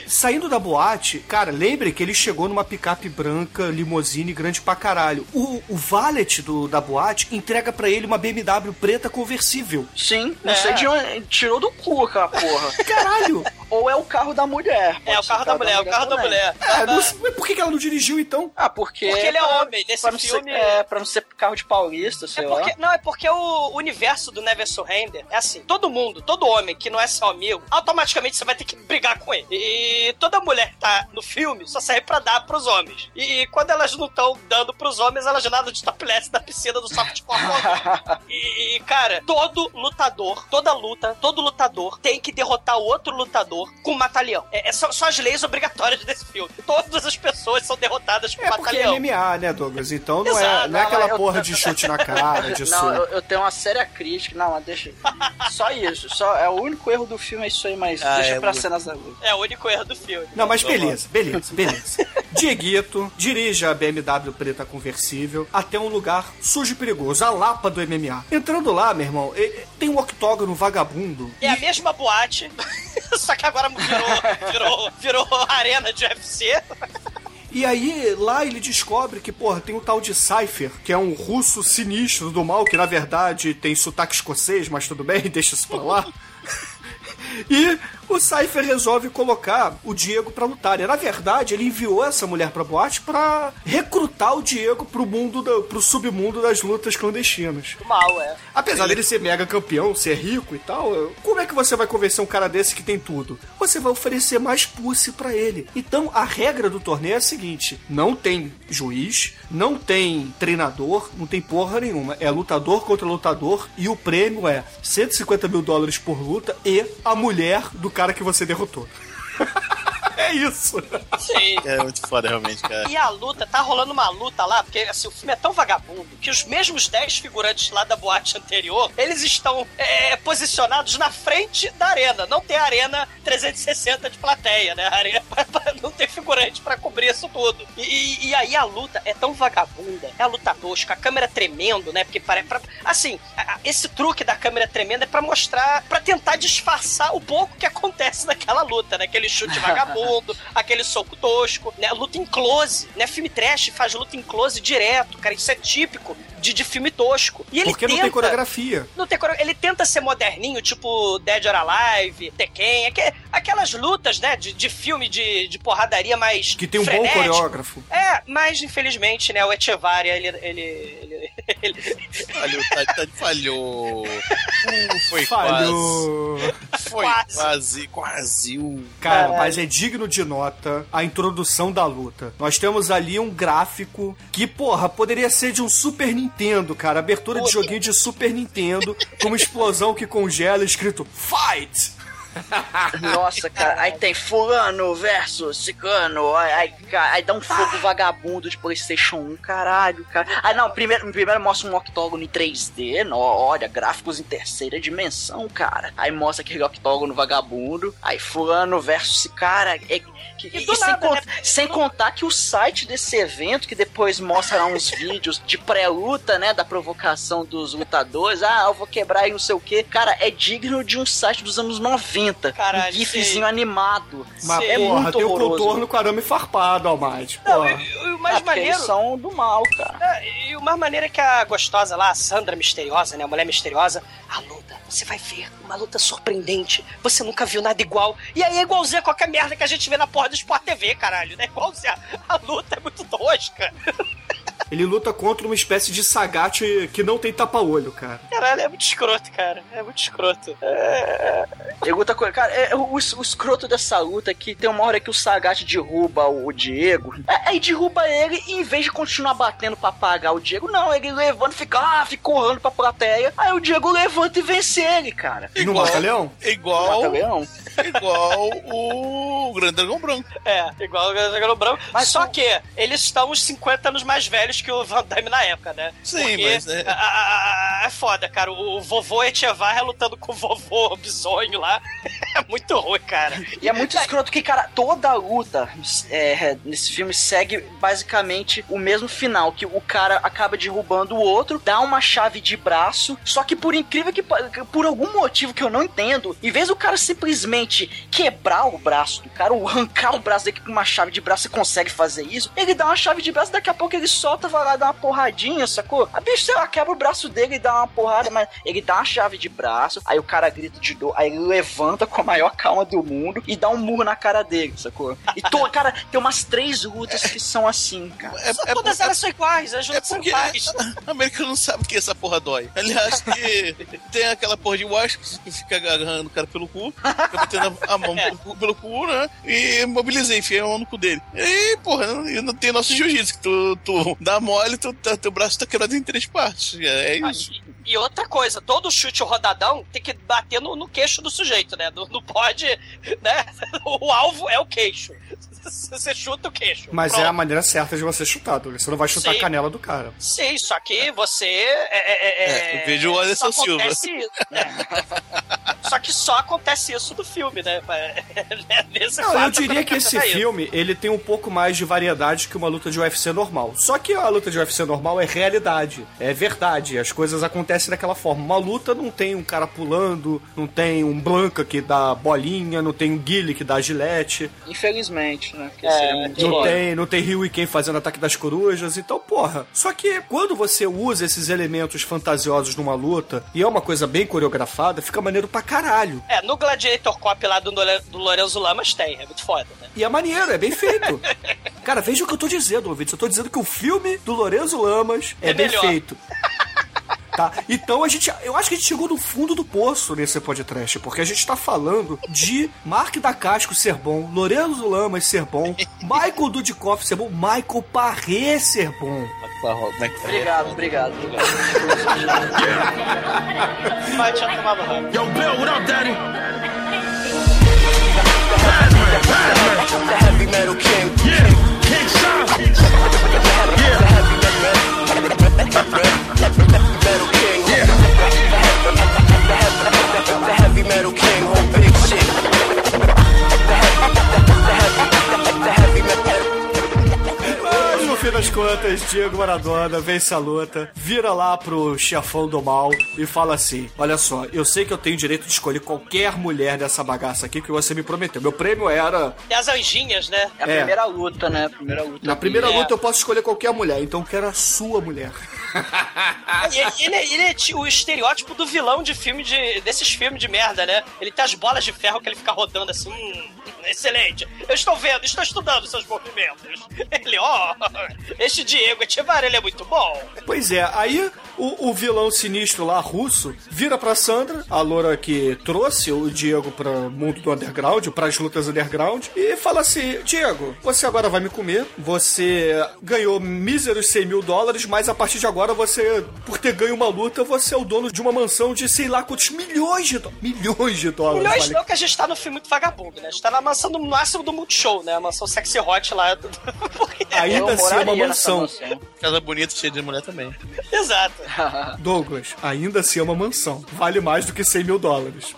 saindo da boate, cara, lembre que ele chegou numa picape branca, limousine grande pra caralho. O, o valet do, da boate entrega para ele uma BMW preta conversível. Sim, não é. sei de onde. Tirou do cu aquela porra. Caralho! Ou é o carro da mulher. É, o carro, da, mulher, é o carro da mulher. É, não, por que, ela não dirigiu então? Ah, porque. Porque ele é homem. Nesse pra filme. Ser, é, pra não ser carro de paulista, sei é porque, lá. Não, é porque o universo do Never Surrender é assim: todo mundo, todo homem que não é seu amigo, automaticamente você vai ter que brigar com ele. E toda mulher que tá no filme só serve pra dar pros homens. E quando elas não estão dando pros homens, elas já nadam de topless da piscina do softcore. e, e, cara, todo lutador, toda luta, todo lutador tem que derrotar o outro lutador com matalhão. É, é só, só, as leis obrigatórias desse filme. Todas as pessoas são derrotadas com é batalhão. É MMA, né, Douglas? Então não, é, não é aquela porra eu, de chute na cara, de Não, eu, eu, tenho uma séria crítica. Não, mas deixa. só isso. Só, é o único erro do filme, é isso aí, mas ah, deixa é, pra cenas da luta. É único erro do filme. Não, mas beleza, beleza, beleza. Dieguito dirige a BMW preta conversível até um lugar sujo e perigoso, a Lapa do MMA. Entrando lá, meu irmão, tem um octógono vagabundo. É e... a mesma boate, só que agora virou, virou, virou arena de UFC. E aí, lá ele descobre que, porra, tem o tal de Cypher, que é um russo sinistro do mal, que na verdade tem sotaque escocês, mas tudo bem, deixa isso pra lá. E o Cypher resolve colocar o Diego para lutar. E, na verdade, ele enviou essa mulher pra boate para recrutar o Diego pro mundo, do, pro submundo das lutas clandestinas. Mal, é. Apesar dele ser mega campeão, ser rico e tal, como é que você vai convencer um cara desse que tem tudo? Você vai oferecer mais pussy para ele. Então, a regra do torneio é a seguinte: não tem juiz, não tem treinador, não tem porra nenhuma. É lutador contra lutador e o prêmio é 150 mil dólares por luta e a mulher do cara que você derrotou. É isso. Sim. É muito foda, realmente, cara. E a luta, tá rolando uma luta lá, porque assim, o filme é tão vagabundo que os mesmos 10 figurantes lá da boate anterior, eles estão é, posicionados na frente da arena. Não tem arena 360 de plateia, né? A arena, não tem figurante pra cobrir isso tudo. E, e- e aí a luta é tão vagabunda, é a luta tosca, a câmera tremendo, né? Porque parece. Pra, assim, a- a- esse truque da câmera tremenda é pra mostrar, pra tentar disfarçar o pouco que acontece naquela luta, né? Aquele chute vagabundo, aquele soco tosco, né? Luta em close, né? Filme trash faz luta em close direto, cara. Isso é típico de, de filme tosco. E ele Porque não tenta, tem coreografia. não tem core- Ele tenta ser moderninho, tipo Dead or Alive, Tekken, aque- aquelas lutas, né, de, de filme de, de porradaria mais Que tem um bom frenético. coreógrafo. É, mas infelizmente, né, o Echevarria, ele, ele, ele, ele- Falhou, Titanic falhou. Uh, foi Falhou. quase. Foi Quase. quase, quase. Cara, Caralho. mas é digno de nota a introdução da luta. Nós temos ali um gráfico que, porra, poderia ser de um Super Nintendo, cara. Abertura de joguinho de Super Nintendo, com uma explosão que congela escrito Fight! Nossa, cara, aí tem fulano versus cicano, aí, aí, dá um fogo vagabundo de Playstation 1, caralho, cara. Aí não, primeiro, primeiro mostra um octógono em 3D, no, olha, gráficos em terceira dimensão, cara. Aí mostra aquele octógono vagabundo, aí fulano versus cara, é, que, E e sem, nada, con- né? sem contar que o site desse evento, que depois mostra lá uns vídeos de pré-luta, né, da provocação dos lutadores, ah, eu vou quebrar aí não sei o que, cara, é digno de um site dos anos 90, Caralho, um gifzinho sim. animado. Mas, é porra, muito tem o contorno com arame farpado, Almighty. Não, Porra. e, e o mais porque maneiro... eles são do mal, cara. É, E o mais maneiro é que a gostosa lá, a Sandra Misteriosa, né? A mulher misteriosa, a luta, você vai ver, uma luta surpreendente. Você nunca viu nada igual. E aí é igualzinho a qualquer merda que a gente vê na porra do Sport TV, caralho, né? Igualzinho. A, a luta é muito tosca. Ele luta contra uma espécie de Sagat que não tem tapa-olho, cara. Caralho, é muito escroto, cara. É muito escroto. É... E outra coisa, cara, é, o, o escroto dessa luta é que tem uma hora que o Sagat derruba o, o Diego. é, Aí derruba ele e em vez de continuar batendo pra apagar o Diego, não, ele levanta e fica, ah, fica correndo pra plateia. Aí o Diego levanta e vence ele, cara. E no Mata-Leão? Igual, Mata leão. igual o Grande Dragão Branco. É, igual o Dragão Branco. Mas Só o- que eles estão uns 50 anos mais velhos que o Van Damme na época, né? Sim, Porque mas, né? a- a- a- é foda, cara. O, o vovô Echevarria lutando com o vovô Bisonho lá. É muito ruim, cara. E é muito escroto que, cara, toda a luta é, nesse filme segue basicamente o mesmo final, que o cara acaba derrubando o outro, dá uma chave de braço, só que por incrível que por algum motivo que eu não entendo, em vez do cara simplesmente quebrar o braço do cara, ou arrancar o braço dele com uma chave de braço e consegue fazer isso, ele dá uma chave de braço, daqui a pouco ele solta, vai lá dar uma porradinha, sacou? A bicho, sei lá, quebra o braço dele e dá uma porrada, mas ele dá uma chave de braço, aí o cara grita de dor, aí ele levanta com a maior calma do mundo e dá um murro na cara dele, sacou? E, to, cara, tem umas três lutas que são assim, cara. É, Só é todas por- elas são iguais, as É lutas são porque iguais. o americano não sabe que essa porra dói. Aliás, que tem aquela porra de Washington que fica agarrando o cara pelo cu, fica batendo a mão É. pelo, cu, pelo cu, né? E mobilizei, enfiei a mão no cu dele. E, porra, e não tem nosso jiu-jitsu, que tu, tu dá mole, tu, tá- teu braço tá quebrado em três partes. É Ah, isso. E outra coisa, todo chute rodadão tem que bater no, no queixo do sujeito, né? Não, não pode, né? O alvo é o queixo. Você chuta o queixo. Mas Pronto. é a maneira certa de você chutar, Douglas. Você não vai chutar Sim. a canela do cara. Sim, só que você. É, é, é, É, veja o Anderson só Silva. acontece Isso, né? só que só acontece isso no filme, né? Nesse Não, eu diria que esse isso. filme, ele tem um pouco mais de variedade que uma luta de UFC normal. Só que a luta de UFC normal é realidade, é verdade, as coisas acontecem daquela forma. Uma luta não tem um cara pulando, não tem um Blanca que dá bolinha, não tem um Guile que dá gilete, Infelizmente, né? Porque É, não bom. tem, não tem Ryu e Ken fazendo ataque das corujas, então, porra. Só que quando você usa esses elementos fantasiosos numa luta, e é uma coisa bem coreografada, fica maneiro pra caralho. É, no Gladiator Cop lá do, do Lorenzo Lamas tem, é muito foda, né? E é maneiro, é bem feito. Cara, veja o que eu tô dizendo, ouvintes. Eu tô dizendo que o filme do Lorenzo Lamas é, É bem melhor. feito. Tá? Então a gente. Eu acho que a gente chegou no fundo do poço nesse podcast, porque a gente tá falando de Mark da Casco ser bom, Lorenzo Lamas ser bom, Michael Dudikoff ser bom, Michael Parré ser bom. Obrigado, obrigado, obrigado. Vai te tomar no ramo. Yo, Bill, what up, daddy? The heavy metal king. Yeah, King Sean. Yeah, Metal king. The heavy metal king. Whole big shit. The heavy, heavy metal. das contas, Diego Maradona vence a luta, vira lá pro chefão do mal e fala assim: Olha só, eu sei que eu tenho direito de escolher qualquer mulher dessa bagaça aqui que você me prometeu. Meu prêmio era. E as anjinhas, né? É a É. primeira luta, né? A primeira luta. Na primeira É. luta eu posso escolher qualquer mulher, então eu quero a sua mulher. Ele, ele é- o estereótipo do vilão de filme de. desses filmes de merda, né? Ele tem as bolas de ferro que ele fica rodando assim. Hum, excelente. Eu estou vendo, estou estudando seus movimentos. Ele, ó, este Diego Etivar, ele é muito bom. Pois é, aí o, o vilão sinistro lá, russo, vira pra Sandra, a loura que trouxe o Diego pra mundo do underground, pras lutas underground, e fala assim: Diego, você agora vai me comer, você ganhou míseros 100 mil dólares, mas a partir de agora você, por ter ganho uma luta, você é o dono de uma mansão de sei lá quantos milhões de dólares. Milhões de dólares. Milhões vale. não que a gente tá no filme muito vagabundo, né? A gente tá na mansão do máximo do Multishow, né? A mansão sexy hot lá. do- Ainda assim é uma mansão. mansão. Casa bonita, cheia de mulher também. Exato. Douglas, ainda assim é uma mansão. Vale mais do que 100 mil dólares.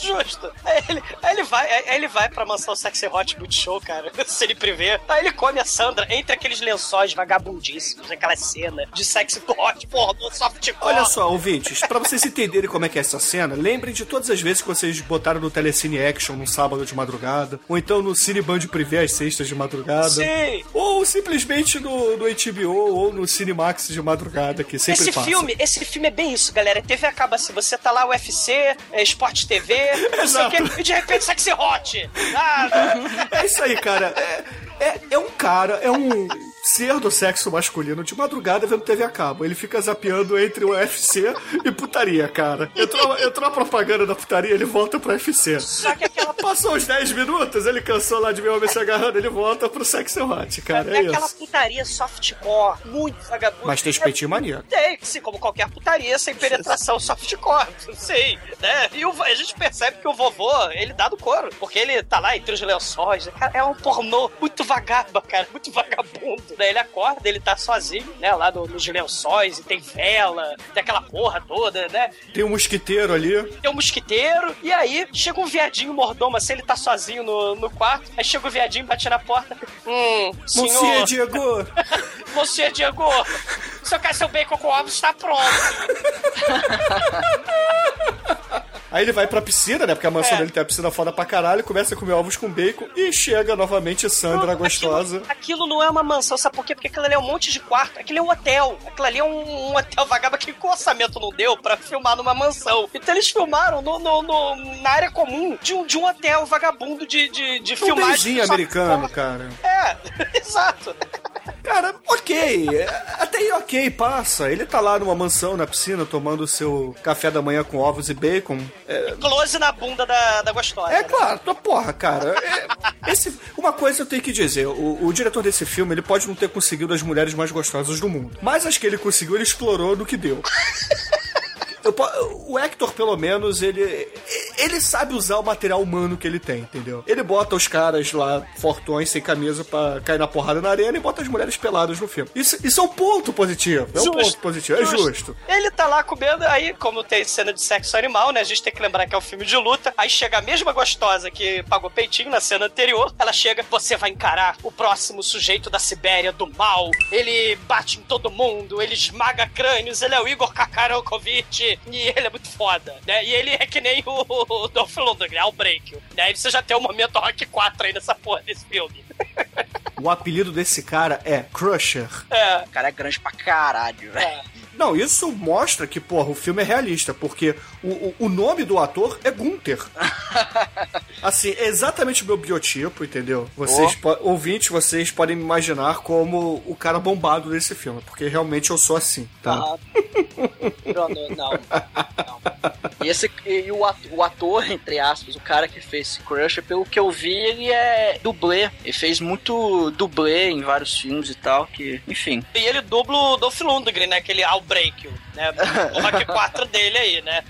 Justo. Aí ele, aí ele vai, aí ele vai pra mansão sexy hot Multishow, cara. Se ele prever. Aí ele come a Sandra entre aqueles lençóis vagabundíssimos, aquela cena de sexy porra, do softcore. Olha só, ouvintes, pra vocês entenderem como é que é essa cena, lembrem de todas as vezes que vocês botaram no Telecine Action no sábado de madrugada, ou então no Cine Band Privé às sextas de madrugada, Sim. ou simplesmente no, no HBO ou no Cinemax de madrugada, que sempre Esse passa. filme, esse filme é bem isso, galera. TV acaba assim, você tá lá UFC, é, Sport TV, não sei o quê, e de repente sexy hot. Nada. É isso aí, cara. É, é, é um cara, é um ser do sexo masculino de madrugada vendo TV a cabo. Ele fica zapeando entre o UFC e putaria, cara. Entrou, entrou a propaganda da putaria, ele volta pro UFC. Só que aquela Passou uns 10 minutos, ele cansou lá de ver o homem se agarrando, ele volta pro sexy hot, cara. é É aquela isso. putaria softcore, muito vagabundo. Mas tem espetinho maneiro. Tem, sim, como qualquer putaria, sem penetração softcore, sim, né? E o- a gente percebe que o vovô, ele dá do couro, porque ele tá lá entre os lençóis, cara, é um pornô muito vagaba, cara, muito vagabundo. Daí ele acorda, ele tá sozinho, né, lá no- nos lençóis, e tem vela, tem aquela porra toda, né? Tem um mosquiteiro ali. Tem um mosquiteiro, e aí chega um viadinho mordomo, assim, ele tá sozinho no, no quarto, aí chega o viadinho, bate na porta, hum, Monsieur senhor, Diego! você, Diego, seu seu bacon com ovos está pronto. Aí ele vai pra piscina, né? Porque a mansão É. dele tem a piscina foda pra caralho, começa a comer ovos com bacon e chega novamente Sandra gostosa. Aquilo, aquilo não é uma mansão, sabe por quê? Porque aquilo ali é um monte de quarto. Aquilo é um hotel. Aquilo ali é um, um hotel vagaba que o orçamento não deu pra filmar numa mansão. Então eles filmaram no, no- no- na área comum de um, de um hotel vagabundo de, de, de Um filmagem. americano, cara. É, exato. Cara, ok. Até aí ok, passa. Ele tá lá numa mansão, na piscina, tomando o seu café da manhã com ovos e bacon. É, Close na bunda da, da gostosa. é né? claro, tua porra, cara. É- esse, uma coisa eu tenho que dizer: o, o diretor desse filme ele pode não ter conseguido as mulheres mais gostosas do mundo. Mas as que ele conseguiu, ele explorou no que deu. Eu o Hector, pelo menos, ele. Ele sabe usar o material humano que ele tem, entendeu? Ele bota os caras lá, fortões, sem camisa, pra cair na porrada na arena e bota as mulheres peladas no filme. Isso, isso é um ponto positivo. É um Justo, ponto positivo, é justo. Ele tá lá comendo, aí, como tem cena de sexo animal, né? A gente tem que lembrar que é um filme de luta. Aí chega a mesma gostosa que pagou peitinho na cena anterior. Ela chega, você vai encarar o próximo sujeito da Sibéria do mal. Ele bate em todo mundo, ele esmaga crânios, ele é o Igor Kakarokovic. E ele é muito foda, né? E ele é que nem o, o Dolph Lundgren, é o break. Né? Aí você já tem o momento Rock 4 aí nessa porra desse filme. O apelido desse cara é Crusher. É. O cara é grande pra caralho, velho. É. Não, isso mostra que, porra, o filme é realista, porque o, o, o nome do ator é Gunther. assim, é exatamente o meu biotipo, entendeu? Vocês, po- ouvintes, vocês podem me imaginar como o cara bombado desse filme, porque realmente eu sou assim, tá? Ah. Não, não, não. E, esse, e o, ator, o ator, entre aspas, o cara que fez esse Crusher, pelo que eu vi, ele é dublê. Ele fez muito dublê em vários filmes e tal, que, enfim. E ele dubla o Dolph Lundgren, né? Aquele Outbreak, né? O Rock 4 dele aí, né?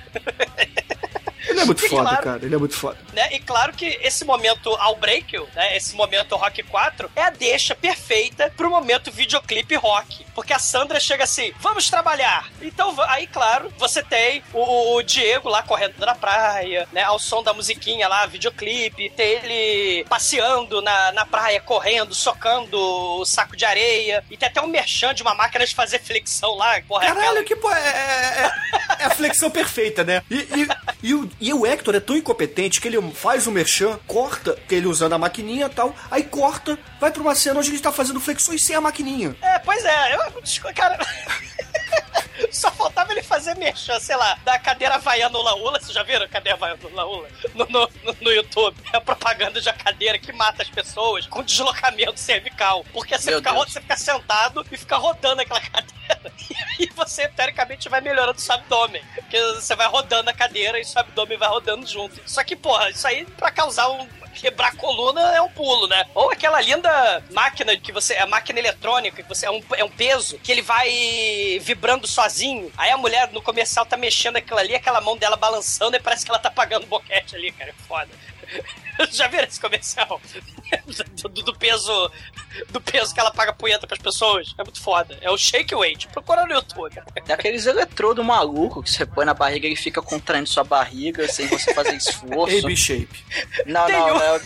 Ele é muito E foda, claro- cara. Ele é muito foda. né? E claro que esse momento ao break, né? Esse momento Rock 4 é a deixa perfeita pro momento videoclipe rock. Porque a Sandra chega assim, vamos trabalhar. Então, aí, claro, você tem o, o Diego lá correndo na praia, né? Ao som da musiquinha lá, videoclipe. Tem ele passeando na, na praia, correndo, socando o saco de areia. E tem até um merchan de uma máquina de fazer flexão lá. Porra, é Caralho, aquela- que pô, é, é- é a flexão perfeita, né? E, e- e o, e o Hector é tão incompetente que ele faz o merchan, corta, que ele usando a maquininha e tal, aí corta, vai pra uma cena onde ele tá fazendo flexões sem a maquininha. É, pois é, eu, cara. Só faltava ele fazer merchan, sei lá, da cadeira havaiana no Laula. Vocês já viram a cadeira havaiana no Laula? No, no, no, YouTube. É a propaganda de uma cadeira que mata as pessoas com deslocamento cervical. Porque você Meu fica, Deus. você fica sentado e fica rodando aquela cadeira. E aí você, teoricamente, vai melhorando o seu abdômen. Porque você vai rodando a cadeira e seu abdômen vai rodando junto. Só que, porra, isso aí pra causar um quebrar a coluna é um pulo, né? Ou aquela linda máquina que você. A máquina eletrônica, que você. É um, é um peso que ele vai vibrando sozinho. Aí a mulher no comercial tá mexendo aquilo ali, aquela mão dela balançando e parece que ela tá pagando boquete ali, cara. É foda. Já viram esse comercial? Do, do- peso. Do peso que ela paga punheta pras pessoas. É muito foda. É o shake weight. Procura no YouTube. Tem aqueles eletrodos malucos que você põe na barriga e fica contraindo sua barriga sem você fazer esforço. AB Shape. Não, Tem não, um- não é,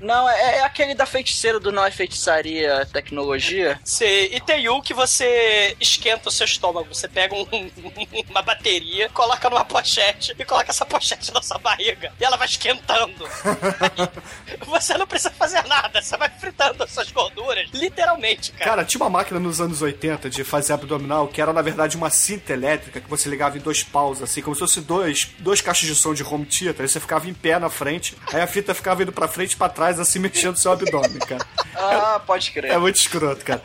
não, é, é aquele da feiticeira do Não é Feitiçaria Tecnologia. Você- e tem um que você esquenta o seu estômago. Você pega um- uma bateria, coloca numa pochete e coloca essa pochete na sua barriga. E ela vai esquentando. você não precisa fazer nada. Você vai fritando as suas gorduras. Literalmente, cara. Cara, tinha uma máquina nos anos 80 de fazer abdominal que era, na verdade, uma cinta elétrica que você ligava em dois paus, assim, como se fosse dois, dois caixas de som de home theater. Aí você ficava em pé na frente, aí a fita ficava indo pra frente e pra trás, assim, mexendo seu abdômen, cara. Ah, pode crer. É muito escroto, cara.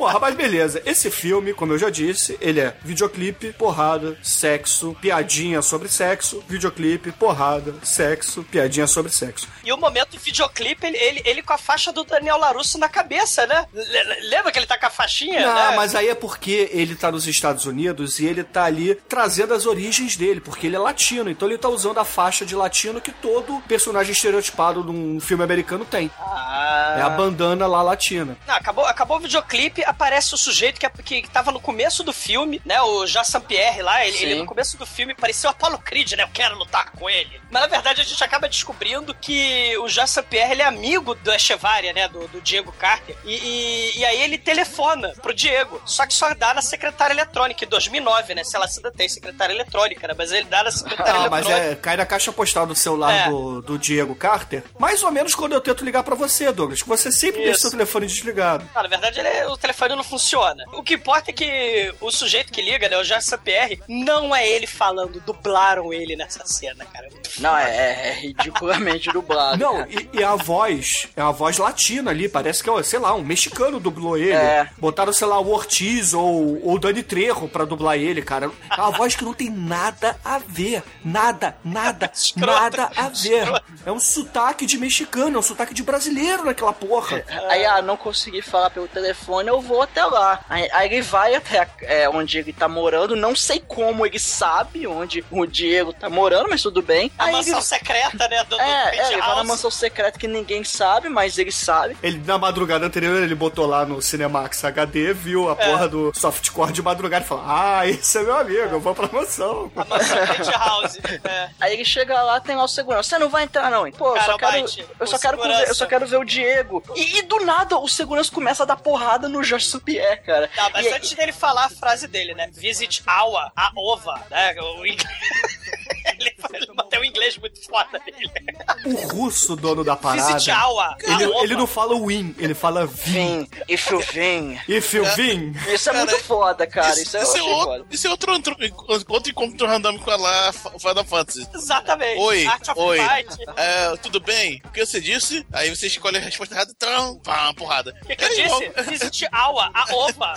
Porra, mas beleza. Esse filme, como eu já disse, ele é videoclipe, porrada, sexo, piadinha sobre sexo, videoclipe, porrada, sexo, piadinha sobre sexo. E o momento videoclipe, ele, ele, ele com a faixa do Daniel Larusso na cabeça, né? L- lembra que ele tá com a faixinha? Não, né? mas aí é porque ele tá nos Estados Unidos e ele tá ali trazendo as origens dele, porque ele é latino, então ele tá usando a faixa de latino que todo personagem estereotipado num filme americano tem. Ah. É a bandana lá latina. Não, acabou, acabou o videoclipe, aparece o sujeito que, que, que tava no começo do filme, né? O Jassan Pierre lá, ele, ele no começo do filme parecia o Apollo Creed, né? Eu quero lutar com ele. Mas na verdade a gente acaba descobrindo que o Jassan Pierre ele é amigo do Echevarria, né? Do, do Diego Carter. E, e, e aí ele telefona pro Diego. Só que só dá na secretária eletrônica, em 2009, né? Se ela ainda tem secretária eletrônica, né? Mas ele dá na secretária Ah, mas eletrônica. é, cai na caixa postal do celular É. do, do Diego Carter. Mais ou menos quando eu tento ligar pra você, Douglas, que você sempre deixa Isso. seu telefone desligado. Ah, na verdade, ele é- o telefone não funciona. O que importa é que o sujeito que liga, né, o Gerson Pierre, não é ele falando, dublaram ele nessa cena, cara. Não, é, é- é ridiculamente dublado. Não, cara. e, e a voz é uma voz latina ali, parece que é, sei lá, um mexicano dublou ele. É. Botaram, sei lá, o Ortiz ou o Dani Trejo pra dublar ele, cara. É uma voz que não tem nada a ver. Nada, nada, nada a ver. É um sotaque de mexicano, é um sotaque de brasileiro naquela porra. Aí, ah, não consegui falar pelo telefone, eu vou até lá. Aí, aí ele vai até é, onde ele tá morando, não sei como ele sabe onde o Diego tá morando, mas tudo bem. A Aí mansão ele, secreta, né, do, do é, é, ele vai na mansão secreta que ninguém sabe, mas ele sabe. Ele, na madrugada anterior, ele botou lá no Cinemax HD, viu É. a porra do softcore de madrugada e falou: Ah, esse é meu amigo, eu vou pra mansão. A mansão Penthouse. É. Aí ele chega lá, tem lá o segurança. Você não vai entrar, não? Pô, eu só Cara, quero. Bite, Eu só o quero, ver, eu só quero ver o Diego. E, e do nada o segurança começa a dar porrada no Jorge St-Pierre, cara. Tá, mas E aí- antes dele falar a frase dele, né? Visit Awa, a ova, né? O inglês... ele, ele o inglês muito foda dele. O russo, dono da parada. Visit Awa, a Ele, ova. ele não fala win, ele fala vim. Vim, if you vim. If you vim. Isso é Cara, muito foda, cara. Isso, é, eu isso, é outro, foda. isso é outro, outro, outro encontro randômico lá, Final Fantasy. Exatamente. Oi, Art of oi. Fight. É, tudo bem? O que você disse? Aí você escolhe a resposta errada, tram, pá, porrada. O que, que eu Aí, disse? Awa, a ova.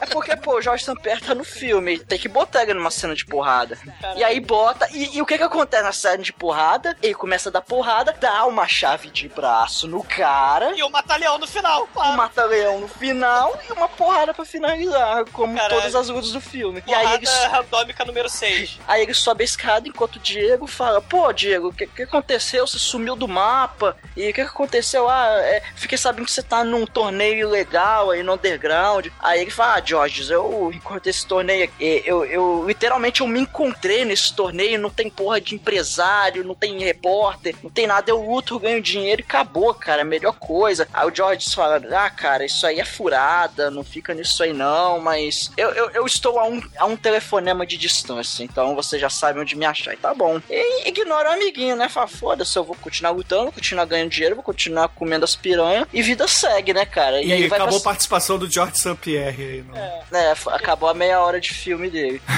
É porque, pô, o Jorge St-Pierre tá no filme, tem que botar ele numa cena de porrada. E aí bota, e E, o que que acontece na série de porrada? Ele começa a dar porrada, dá uma chave de braço no cara, E o Mata-Leão no final, um claro. mata-leão no final e uma porrada pra finalizar, como Caralho. todas as lutas do filme. E aí Porrada eles randômica número 6. Aí ele sobe a escada enquanto o Diego fala: Pô, Diego, o que, que aconteceu? Você sumiu do mapa? E o que, que aconteceu? Ah, é, fiquei sabendo que você tá num torneio legal aí no underground. Aí ele fala: Ah, George, eu enquanto esse torneio aqui, eu, eu literalmente eu me encontrei nesse torneio. Não tem porra de empresário, não tem repórter, não tem nada. Eu luto, ganho dinheiro e acabou, cara. É melhor coisa. Aí o George fala: Ah, cara, isso aí é furada, não fica nisso aí não. Mas eu, eu, eu estou a um, a um telefonema de distância, então você já sabe onde me achar. E tá bom. E ignora o amiguinho, né? Fala, foda-se, eu vou continuar lutando, vou continuar ganhando dinheiro, vou continuar comendo as piranhas. E vida segue, né, cara? E, aí vai acabou pra... participação do George St. Pierre aí. Não? É, f- acabou a meia hora de filme dele.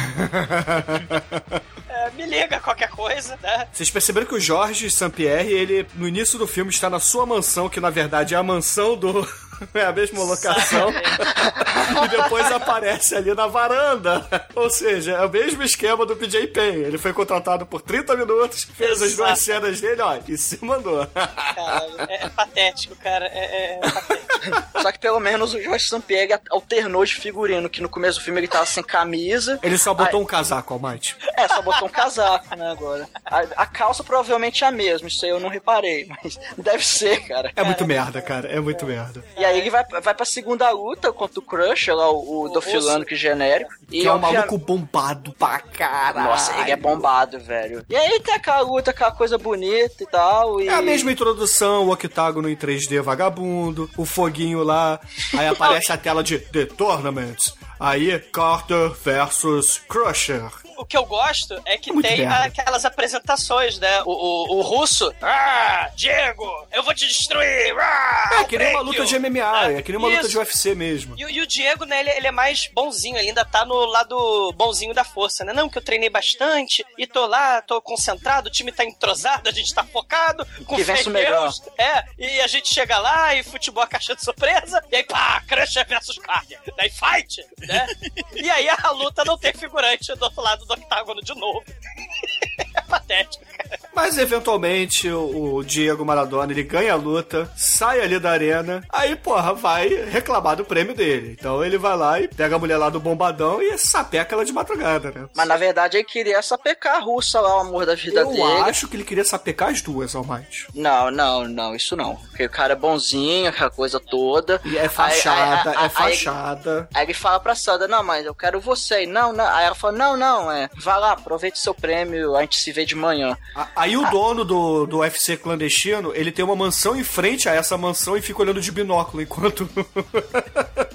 É, me liga qualquer coisa, né? Vocês perceberam que o Jorge St. Pierre, ele, no início do filme, está na sua mansão, que na verdade é a mansão do. É a mesma locação. e depois aparece ali na varanda. Ou seja, é o mesmo esquema do PJ Payne. Ele foi contratado por 30 minutos, fez as duas Exato. cenas dele, ó, e se mandou. Caralho, é, é patético, cara. É, é patético. Só que pelo menos o Jorge Sampierre alternou de figurino, que no começo do filme ele tava sem camisa. Ele só botou um casaco, Almighty. É, só botou um casaco, né, agora. A, a calça provavelmente é a mesma, isso aí eu não reparei, mas deve ser, cara. É muito merda, cara. É muito merda. E aí ele vai, vai pra segunda luta contra o Crusher, lá, o, o Dofilano, que é genérico. E Que é um obvia- maluco bombado pra caralho. Nossa, ele é bombado, velho. E aí tem aquela luta, aquela coisa bonita e tal. E... É a mesma introdução, o octágono em 3D vagabundo, o foguinho lá, aí aparece a tela de The Tournament. Aí, Carter versus Crusher. O que eu gosto é que Muito tem aquelas apresentações, né? O, o, o russo, ah, Diego, eu vou te destruir, ah, É que nem uma luta you." de MMA, é que nem uma luta Isso. de UFC mesmo. E, o- e o Diego, né, ele, ele é mais bonzinho, ele ainda tá no lado bonzinho da força, né? Não, que eu treinei bastante e tô lá, tô concentrado, o time tá entrosado, a gente tá focado, com o melhor. É, e a gente chega lá e futebol é caixa de surpresa, e aí pá, Crusher versus Carter, daí fight, né? e aí a luta não tem figurante do outro lado do octágono de novo. é patético, cara. Mas eventualmente o, Diego Maradona ele ganha a luta, sai ali da arena, aí porra, vai reclamar do prêmio dele. Então ele vai lá e pega a mulher lá do bombadão e sapeca ela de madrugada, né? Mas na verdade ele queria sapecar a russa lá, o amor da vida Eu dele. acho que ele queria sapecar as duas, Almighty. Não, não, não, isso não. Porque o cara é bonzinho, aquela coisa toda. E é Aí- fachada, aí- aí- é fachada. Aí ele fala pra Sandra, não, mas eu quero você. Não, não. Aí ela fala, não, não, é. Vai lá, aproveite seu prêmio, a gente se vê de manhã. A- Aí o dono do, do UFC clandestino, ele tem uma mansão em frente a essa mansão e fica olhando de binóculo enquanto.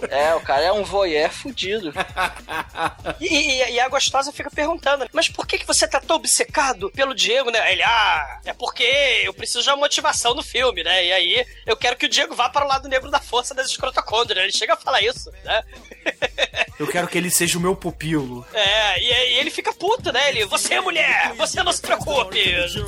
É, o cara é um voyeur fudido. E, e- e a gostosa fica perguntando, mas por que, que você tá tão obcecado pelo Diego, né? Ele, ah, é porque eu preciso de uma motivação no filme, né? E aí eu quero que o Diego vá para o lado negro da força das escrotocôndrias. Ele chega a falar isso, né? Eu quero que ele seja o meu pupilo. É, e, e ele fica puto, né? Ele, você é mulher, você não se preocupe,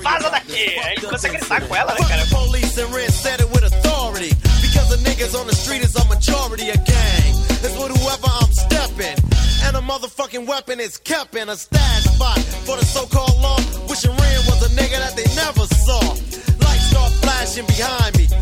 vaza daqui. Aí ele a gritar com ela, né, cara? the police and Ren said it with authority. Because the niggas on the street is a majority of gang. It's with whoever I'm stepping. And a motherfucking weapon is kept in a stash spot for the so-called law. Wishing Ren was a nigga that they never saw. Lights start flashing behind me.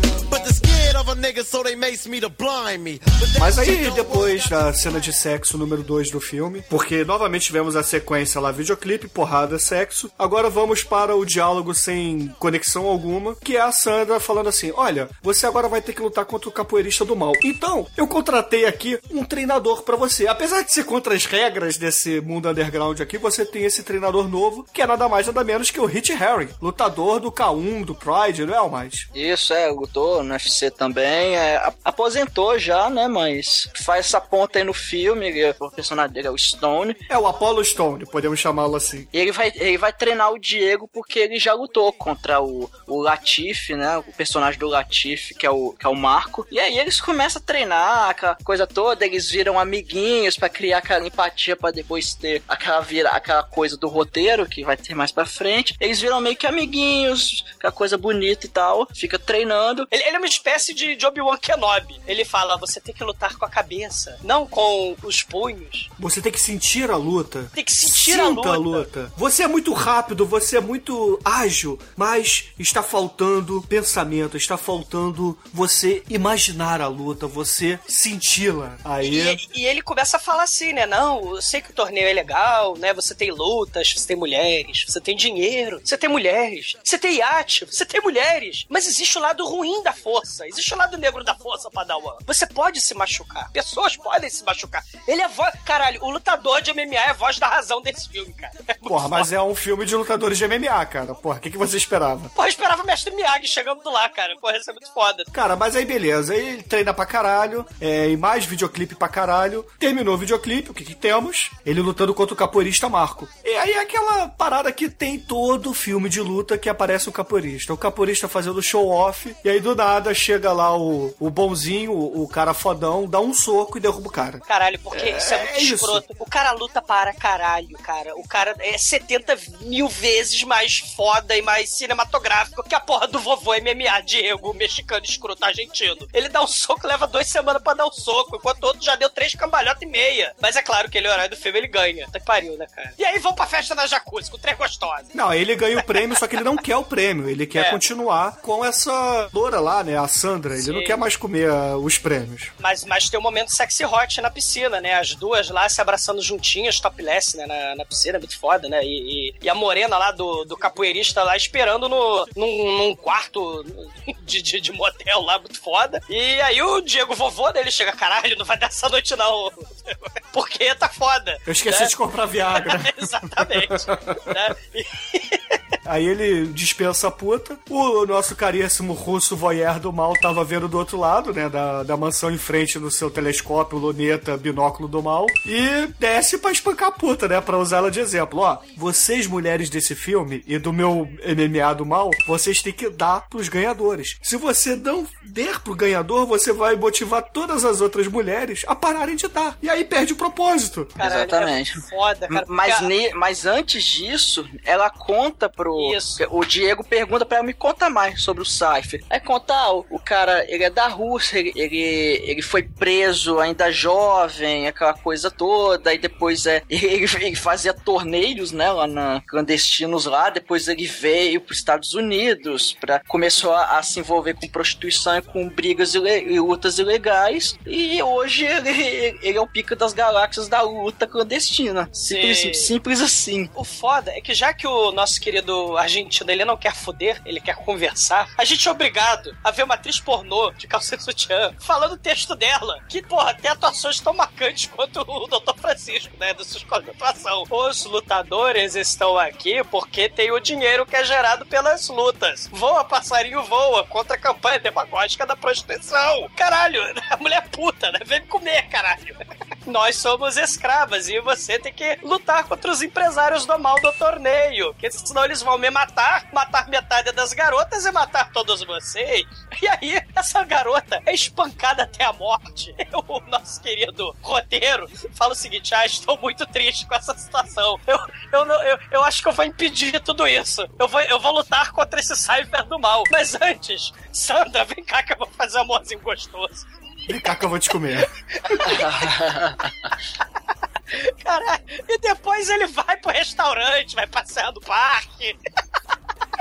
Mas aí, depois da cena de sexo número 2 do filme, porque novamente tivemos a sequência lá, videoclipe, porrada, sexo. Agora vamos para o diálogo sem conexão alguma, que é a Sandra falando assim: Olha, você agora vai ter que lutar contra o capoeirista do mal. Então, eu contratei aqui um treinador pra você. Apesar de ser contra as regras desse mundo underground aqui, você tem esse treinador novo, que é nada mais nada menos que o Hit Harry, lutador do K1, do Pride, não é, Almighty? Isso, é, lutou no UFC também. É, aposentou já, né? Mas faz essa ponta aí no filme. ele é- O personagem dele é o Stone. É o Apollo Stone, podemos chamá-lo assim. E ele vai, ele vai treinar o Diego porque ele já lutou contra o, o Latif, né? O personagem do Latif, que é, o, que é o Marco. E aí eles começam a treinar aquela coisa toda, eles viram amiguinhos pra criar aquela empatia pra depois ter aquela, vira, aquela coisa do roteiro que vai ter mais pra frente. Eles viram meio que amiguinhos, aquela coisa bonita e tal. Fica treinando. Ele, ele é uma espécie de, de Obi-Wan Kenobi. Ele fala: você tem que lutar com a cabeça, não com os punhos. Você tem que sentir a luta. Tem que sentir Sinta a luta. Você é muito rápido, você é muito ágil, mas está faltando pensamento, está faltando você imaginar a luta, você senti-la. Aí. E, e ele começa a falar assim, né? Não, eu sei que o torneio é legal, né? Você tem lutas, você tem mulheres, você tem dinheiro, você tem mulheres, você tem iate, você tem mulheres. Mas existe o lado ruim da força, existe o lado negro da força, Padawan. Você pode se machucar, pessoas podem se machucar. Ele é voz. Caralho, o lutador de MMA é a voz da razão desse filme, cara. É Porra, mas é um filme de lutadores de MMA, cara. Porra, o que, que você esperava? Porra, eu esperava o mestre Miyagi chegando lá, cara. Porra, isso é muito foda. Cara, mas aí beleza, aí ele treina pra caralho, é, e mais videoclipe pra caralho. Terminou o videoclipe, o que que temos? Ele lutando contra o capoeirista Marco. E aí é aquela parada que tem todo filme de luta que aparece o capoeirista. O capoeirista fazendo show off, e aí do nada chega lá o, o bonzinho, o, cara fodão, dá um soco e derruba o cara. Caralho, porque isso é muito é isso. escroto. O cara luta para caralho, cara. O cara é 70 mil vezes mais foda e mais cinematográfico que a porra do vovô MMA, Diego, mexicano escroto argentino. Ele dá um soco, leva duas semanas pra dar um soco, enquanto o outro já deu três cambalhotas e meia. Mas é claro que ele é o herói do filme, ele ganha. Tá que pariu, né, cara? E aí vão pra festa na jacuzzi com três gostosas. Não, ele ganha o prêmio, só que ele não quer o prêmio. Ele quer É. continuar com essa loura lá, né? A Sandra. Ele Sim. não quer mais comer ah, os prêmios. Mas, mas tem um momento sexy hot na piscina, né? As duas lá se abraçando juntinhas, topless, né? Na, na piscina, muito foda, né? E, e- e a morena lá do, do capoeirista lá esperando no, num, num quarto de, de, de motel lá, muito foda. E aí o Diego vovô dele chega, caralho, não vai dar essa noite não. Porque tá foda. Eu esqueci né? de comprar Viagra. Exatamente. né? E- Aí ele dispensa a puta. O nosso caríssimo russo voyeur do mal tava vendo do outro lado, né? Da, da mansão em frente no seu telescópio, luneta, binóculo do mal. E desce pra espancar a puta, né? Pra usá-la de exemplo. Ó, vocês mulheres desse filme e do meu MMA do mal, vocês têm que dar pros ganhadores. Se você não der pro ganhador, você vai motivar todas as outras mulheres a pararem de dar. E aí perde o propósito. Caralho, Exatamente. é foda, cara. Mas, Cara, ne- mas antes disso, ela conta pro. Isso. O Diego pergunta pra ela: me conta mais sobre o Cypher. Aí conta: ah, o, o cara, ele é da Rússia, ele, ele, ele foi preso ainda jovem, aquela coisa toda. Aí depois é, ele, ele fazia torneios, né, lá na, clandestinos lá. Depois ele veio pros Estados Unidos, pra, começou a, a se envolver com prostituição e com brigas e lutas ilegais. E hoje ele, ele é o pica das galáxias da luta clandestina. Simples, Sim. simples assim. O foda é que já que o nosso querido argentino ele não quer foder, ele quer conversar, a gente é obrigado a ver uma atriz pornô de e sutiã falando o texto dela. Que, porra, tem atuações tão marcantes quanto o Dr. Francisco, né? Sua escola de atuação. Os lutadores estão aqui porque tem o dinheiro que é gerado pelas lutas. Voa, passarinho, voa contra a campanha demagógica da prostituição. Caralho, a mulher é puta, né? Vem me comer, caralho. Nós somos escravas e você tem que lutar contra os empresários do mal do torneio. Porque senão eles vão me matar, matar metade das garotas e matar todos vocês. E aí, essa garota é espancada até a morte. O nosso querido roteiro fala o seguinte: ah, estou muito triste com essa situação. Eu, eu, não, eu, eu acho que eu vou impedir tudo isso. Eu vou, eu vou lutar contra esse Cypher do mal. Mas antes, Sandra, vem cá que eu vou fazer um amorzinho gostoso. Vem cá que eu vou te comer. Caralho, e depois ele vai pro restaurante, vai passear no parque.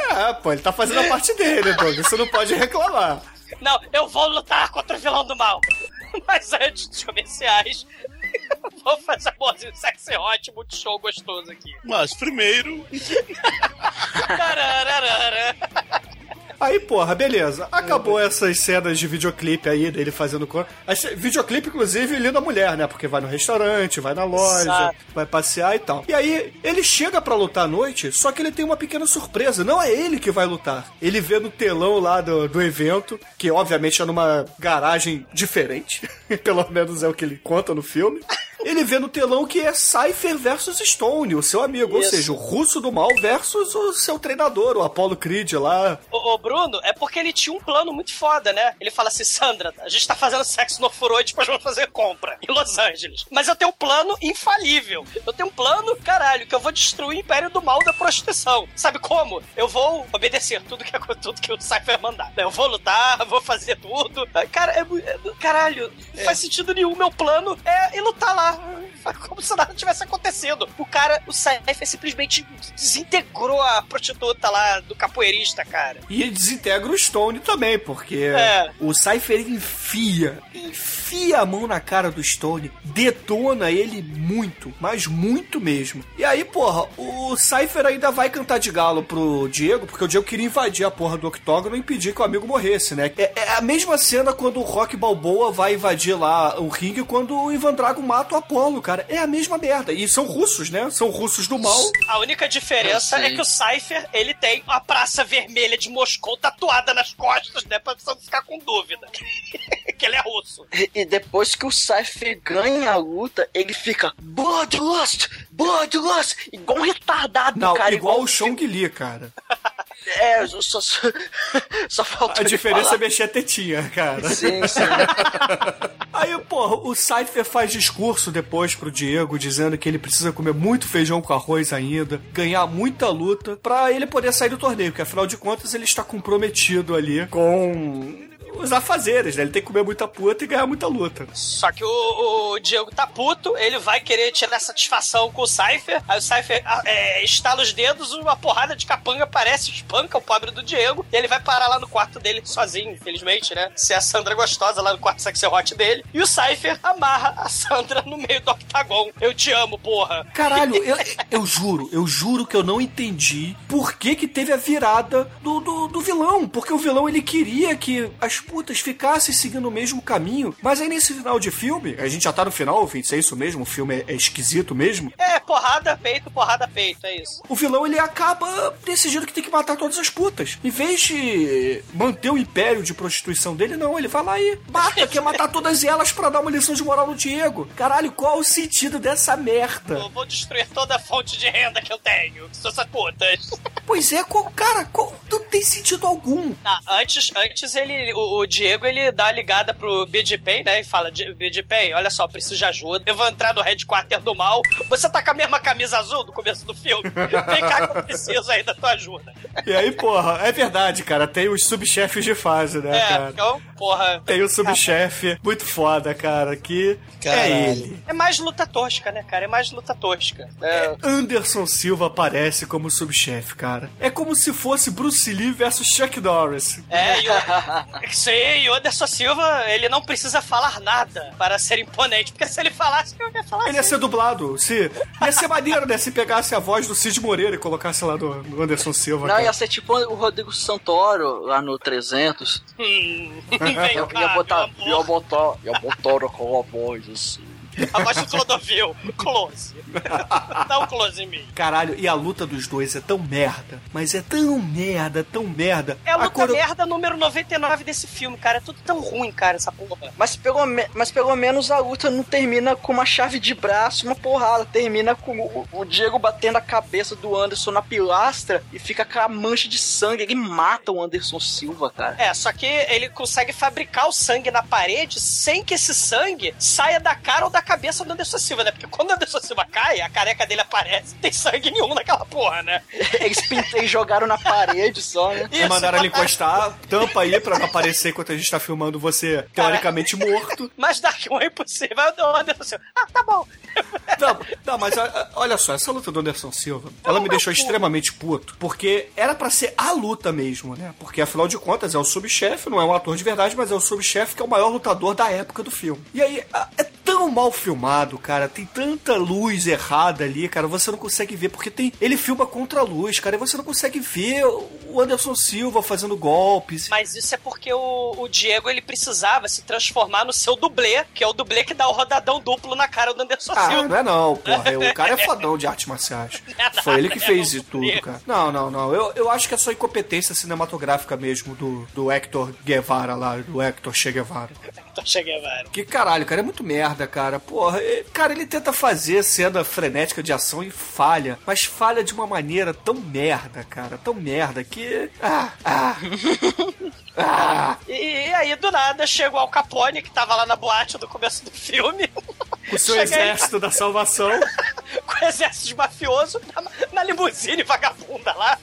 É, pô, ele tá fazendo a parte dele, Doug. Você não pode reclamar. Não, eu vou lutar contra o vilão do mal. Mas antes dos comerciais, vou fazer amorzinho sexy hot, muito show gostoso aqui. Mas primeiro. Aí, porra, beleza. Acabou essas cenas de videoclipe aí dele fazendo cor. As- Videoclipe, inclusive, linda mulher, né? Porque vai no restaurante, vai na loja, Exato. vai passear e tal. E aí, ele chega pra lutar à noite, só que ele tem uma pequena surpresa. Não é ele que vai lutar. Ele vê no telão lá do, do evento, que obviamente é numa garagem diferente. Pelo menos é o que ele conta no filme. Ele vê no telão que é Cypher versus Stone, o seu amigo. Ou Isso. seja, o russo do mal versus o seu treinador, o Apollo Creed lá. Ô, ô, Bruno, é porque ele tinha um plano muito foda, né? Ele fala assim, Sandra, a gente tá fazendo sexo no furô e depois vamos fazer compra. em Los Angeles. Mas eu tenho um plano infalível. Eu tenho um plano, caralho, que eu vou destruir o Império do Mal da prostituição. Sabe como? Eu vou obedecer tudo que, tudo que o Cypher mandar. Eu vou lutar, vou fazer tudo. Cara, é, é, caralho, não faz sentido nenhum. Meu plano é ir lutar lá. Como se nada tivesse acontecido. O cara, o Cypher simplesmente desintegrou a prostituta lá do capoeirista, cara. E desintegra o Stone também, porque É. o Cypher enfia, enfia a mão na cara do Stone, detona ele muito, mas muito mesmo. E aí, porra, o Cypher ainda vai cantar de galo pro Diego, porque o Diego queria invadir a porra do octógono e impedir que o amigo morresse, né? É, é a mesma cena quando o Rock Balboa vai invadir lá o ringue quando o Ivan Drago mata o Apollo, cara. É a mesma merda. E são russos, né? São russos do mal. A única diferença é que o Cypher, ele tem a Praça Vermelha de Moscou tatuada nas costas, né? Pra você não ficar com dúvida. que ele é russo. E, e depois que o Cypher ganha a luta, ele fica Bloodlust, Bloodlust, igual um retardado, Não, cara. igual o Chong Li, cara. É, só, só, só falta A diferença falar. é mexer a tetinha, cara. Sim, sim. Aí, porra, o Cypher faz discurso depois pro Diego, dizendo que ele precisa comer muito feijão com arroz ainda, ganhar muita luta, pra ele poder sair do torneio, porque afinal de contas ele está comprometido ali com os afazeres, né? Ele tem que comer muita puta e ganhar muita luta. Só que o, o Diego tá puto, ele vai querer tirar satisfação com o Cypher. Aí o Cypher ah, é, estala os dedos, uma porrada de capanga aparece, espanca o pobre do Diego. E ele vai parar lá no quarto dele sozinho, infelizmente, né? Ser a Sandra gostosa lá no quarto sexy hot dele. E o Cypher amarra a Sandra no meio do octagon. Eu te amo, porra. Caralho, eu, eu juro, eu juro que eu não entendi por que que teve a virada do, do, do vilão. Porque o vilão, ele queria que as putas ficassem seguindo o mesmo caminho. Mas aí nesse final de filme, a gente já tá no final, ouvintes, é isso mesmo? O filme é, é esquisito mesmo. É, porrada, peito, porrada, peito, é isso. O vilão, ele acaba decidindo que tem que matar todas as putas. Em vez de manter o império de prostituição dele, não, ele vai lá e mata, quer matar todas elas pra dar uma lição de moral no Diego. Caralho, qual o sentido dessa merda? Eu vou destruir toda a fonte de renda que eu tenho. que São essas putas. Pois é, qual, cara, qual, não tem sentido algum. Ah, antes, antes ele, o, o Diego, ele dá a ligada pro BDPay, né? E fala, BDPay, olha só, preciso de ajuda. Eu vou entrar no headquarter do mal. Você tá com a mesma camisa azul do começo do filme? Vem cá que eu preciso aí da tua ajuda. E aí, porra, é verdade, cara, tem os subchefes de fase, né, É, cara? então, porra. Tem o subchefe muito foda, cara, que é Caralho. ele. É mais luta tosca, né, cara? É mais luta tosca. É, Anderson Silva aparece como subchefe, cara. É como se fosse Bruce Lee versus Chuck Norris. É, e o, e o Anderson Silva, ele não precisa falar nada para ser imponente, porque se ele falasse, eu ia falar Ele ia assim. ser dublado. Se, ia ser maneiro, né? Se pegasse a voz do Cid Moreira e colocasse lá no Anderson Silva. Não, cara. Ia ser tipo o Rodrigo Santoro lá no 300. Hum, vem Eu cá, ia botar, ia botar, ia botar com a voz assim. A voz do Clodovil. Close. Dá um close em mim. Caralho, e a luta dos dois é tão merda. Mas é tão merda, tão merda. É a luta coreo- merda número 99 desse filme, cara. É tudo tão ruim, cara, essa porra. Mas pelo, me- mas pelo menos a luta não termina com uma chave de braço, uma porrada. Termina com o, o Diego batendo a cabeça do Anderson na pilastra e fica com a mancha de sangue. Ele mata o Anderson Silva, cara. É, só que ele consegue fabricar o sangue na parede sem que esse sangue saia da cara ou da cabeça do Anderson Silva, né? Porque quando o Anderson Silva cai, a careca dele aparece, não tem sangue nenhum naquela porra, né? Eles pintam e jogaram na parede só, né? E mandaram ele encostar, tampa aí pra não aparecer enquanto a gente tá filmando você teoricamente morto. Mas Dark One é impossível. Aí o Anderson Silva, ah, tá bom. Não, não, mas olha só, essa luta do Anderson Silva, ela me deixou extremamente puto, porque era pra ser a luta mesmo, né? Porque afinal de contas é o subchefe, não é um ator de verdade, mas é o subchefe que é o maior lutador da época do filme. E aí, é tão mal filmado, cara, tem tanta luz errada ali, cara, você não consegue ver, porque tem. Ele filma contra a luz, cara, e você não consegue ver o Anderson Silva fazendo golpes. Mas isso é porque o, o Diego ele precisava se transformar no seu dublê, que é o dublê que dá o rodadão duplo na cara do Anderson Ah, não é não, porra. O cara é fodão de artes marciais. Foi ele que fez de tudo, cara. Não, não, não. Eu, eu acho que é só incompetência cinematográfica mesmo do, do Hector Guevara lá, do Hector Che Guevara. Então cheguei, velho. Que caralho, cara, é muito merda. cara. Porra, e- cara, ele tenta fazer cena frenética de ação e falha. Mas falha de uma maneira tão merda, cara. Tão merda que. Ah, ah. ah. E, e aí, do nada, chega o Al Capone, que tava lá na boate no começo do filme. O seu aí exército da salvação. com o exército de mafioso na, na limusine vagabunda lá.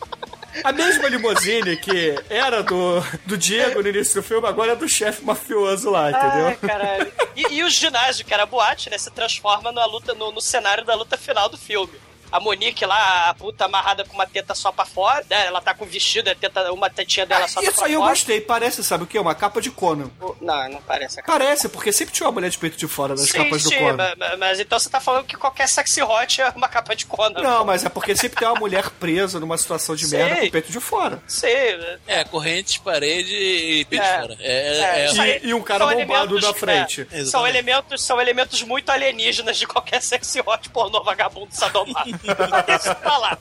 A mesma limusine que era do, do Diego no início do filme, agora é do chefe mafioso lá, entendeu? Ai, caralho. E, e o ginásio, que era boate, né, se transforma na luta, no, no cenário da luta final do filme. A Monique lá, a puta amarrada com uma teta só pra fora, né? Ela tá com vestido, a teta, uma tetinha dela só tá Isso pra aí eu fora. gostei. Parece, sabe o que? Uma capa de Conan. Não, não parece. Parece, porque sempre tinha uma mulher de peito de fora nas Sim, capas do sim, Conan. mas, mas então você tá falando que qualquer sexy hot é uma capa de Conan. Não, mas é porque sempre tem uma mulher presa numa situação de merda com o peito de fora. Sei. É, corrente, parede e peito É. de fora. É, É, é, isso aí E, e um cara bombado na frente. é, são, elementos, são elementos muito alienígenas de qualquer sexy hot pornô vagabundo sadomado. Deixa pra lá.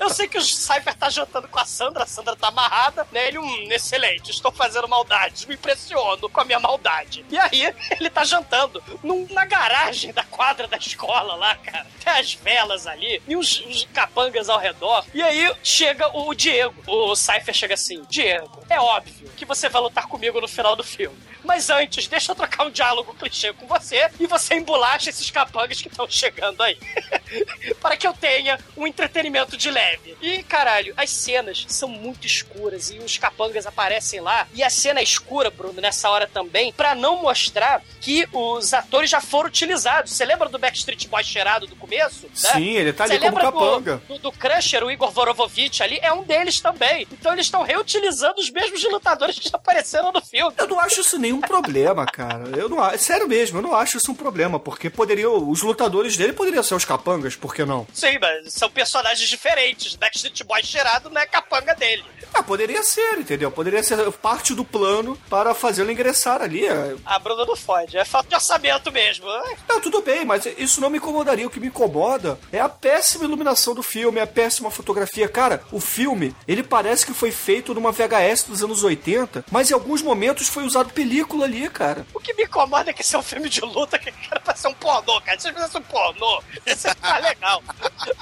Eu sei que o Cypher tá jantando com a Sandra, a Sandra tá amarrada, né? Ele, hum, excelente, estou fazendo maldades, me impressiono com a minha maldade. E aí, ele tá jantando num- na garagem da quadra da escola lá, cara. Tem as velas ali e uns, uns capangas ao redor. E aí, chega o Diego. O Cypher chega assim, Diego, é óbvio que você vai lutar comigo no final do filme. Mas antes, deixa eu trocar um diálogo clichê com você e você embolacha esses capangas que estão chegando aí. para que eu tenha um entretenimento de leve. E, caralho, as cenas são muito escuras e os capangas aparecem lá. E a cena é escura, Bruno, nessa hora também, pra não mostrar que os atores já foram utilizados. Você lembra do Backstreet Boy cheirado do começo? né? Sim, ele tá ali Você como lembra do- capanga. Do, do Crusher, o Igor Vorovovich ali, é um deles também. Então eles estão reutilizando os mesmos lutadores que já apareceram no filme. Eu não acho isso nenhum problema, cara. Eu não acho. Sério mesmo, eu não acho isso um problema, porque poderiam. Os lutadores dele poderiam ser os capangas, por que não? Sim, mas são personagens diferentes. Backstreet Boy cheirado não é capanga dele. Ah, poderia ser, entendeu? Poderia ser parte do plano para fazê-lo ingressar ali. é. A Bruna não fode, é falta de orçamento mesmo. Não, tudo bem, mas isso não me incomodaria. O que me incomoda é a péssima iluminação do filme, a péssima fotografia. Cara, o filme, ele parece que foi feito numa VHS dos anos 80, mas em alguns momentos foi usado película ali, cara. O que me incomoda é que esse é um filme de luta que era pra ser um pornô, cara. Se você fizesse um pornô, ia ser mais legal.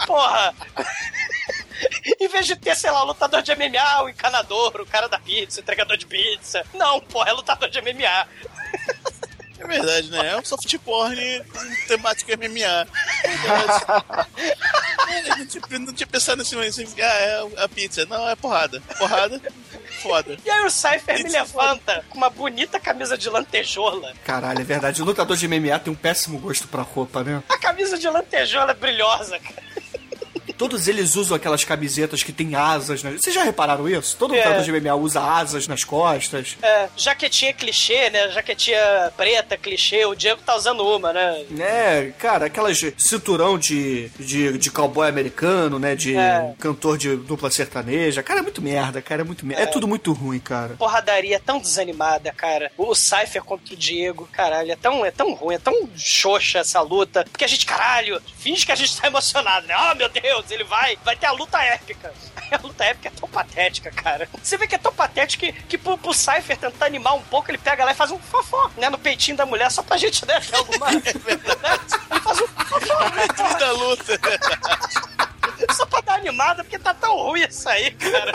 Porra! em vez de ter, sei lá, o lutador de MMA, o encanador, o cara da pizza, o entregador de pizza. Não, porra, é lutador de MMA. É verdade, né? É um soft porn com temática MMA. É, não, tinha, não tinha pensado nesse momento assim, ah, é a pizza. Não, é porrada. Porrada, foda. E aí o Cypher me levanta com uma bonita camisa de lantejola. Caralho, é verdade. O lutador de MMA tem um péssimo gosto pra roupa, né? A camisa de lantejola é brilhosa, cara. Todos eles usam aquelas camisetas que tem asas. Né? Vocês já repararam isso? Todo É. lutador de MMA usa asas nas costas. É, jaquetinha clichê, né? Jaquetinha preta, clichê. O Diego tá usando uma, né? É, cara, aquelas cinturão de, de, de cowboy americano, né? De É. cantor de dupla sertaneja. Cara, é muito merda, cara. É muito merda. É. tudo muito ruim, cara. Porradaria tão desanimada, cara. O Cypher contra o Diego, caralho, é tão, é tão ruim, é tão xoxa essa luta. Porque a gente, caralho, finge que a gente tá emocionado, né? Oh, meu Deus, ele vai, vai ter a luta épica. A luta épica é tão patética, cara. Você vê que é tão patético que, que pro, pro Cypher tentar animar um pouco, ele pega lá e faz um fofó, né, no peitinho da mulher, só pra gente, né, ter alguma... né? Ele faz um fofó. da luta. Só pra dar animada, porque tá tão ruim isso aí, cara.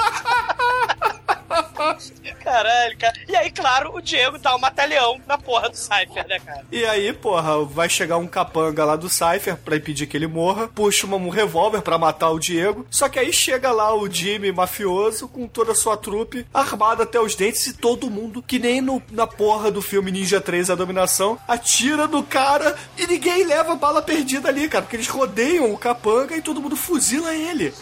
Caralho, cara. E aí, claro, o Diego dá um matalhão na porra do Cypher, né, cara? E aí, porra, vai chegar um capanga lá do Cypher pra impedir que ele morra, puxa um revólver pra matar o Diego. Só que aí chega lá o Jimmy mafioso com toda a sua trupe, armado até os dentes e todo mundo, que nem no, na porra do filme Ninja 3 A Dominação, atira no cara e ninguém leva bala perdida ali, cara, porque eles rodeiam o capanga e todo mundo fuzila ele.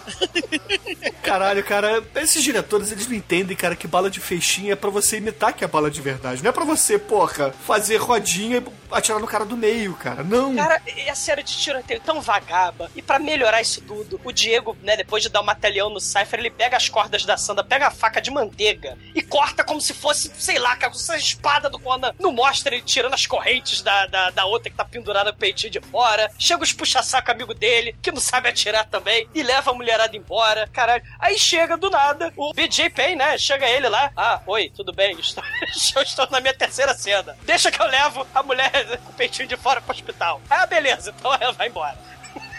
Caralho, cara, esses diretores, eles não entendem, cara, que bala de feixinha é pra você imitar que é bala de verdade. Não é pra você, porra, fazer rodinha atirar no cara do meio, cara. Não. Cara, a série de tiroteio tão vagaba. E pra melhorar isso tudo, o Diego, né, depois de dar um matalhão no Cypher, ele pega as cordas da Sandra, pega a faca de manteiga e corta como se fosse, sei lá, cara, como se fosse a espada do Conan. Não mostra ele tirando as correntes da, da, da outra que tá pendurada no peitinho de fora. Chega os puxa-saco amigo dele, que não sabe atirar também, e leva a mulherada embora. Caralho. Aí chega do nada o BJ Payne, né? Chega ele lá. Ah, oi, tudo bem? Estou, eu estou na minha terceira cena. Deixa que eu levo a mulher com o peitinho de fora pro hospital. Ah, beleza, então ela vai embora.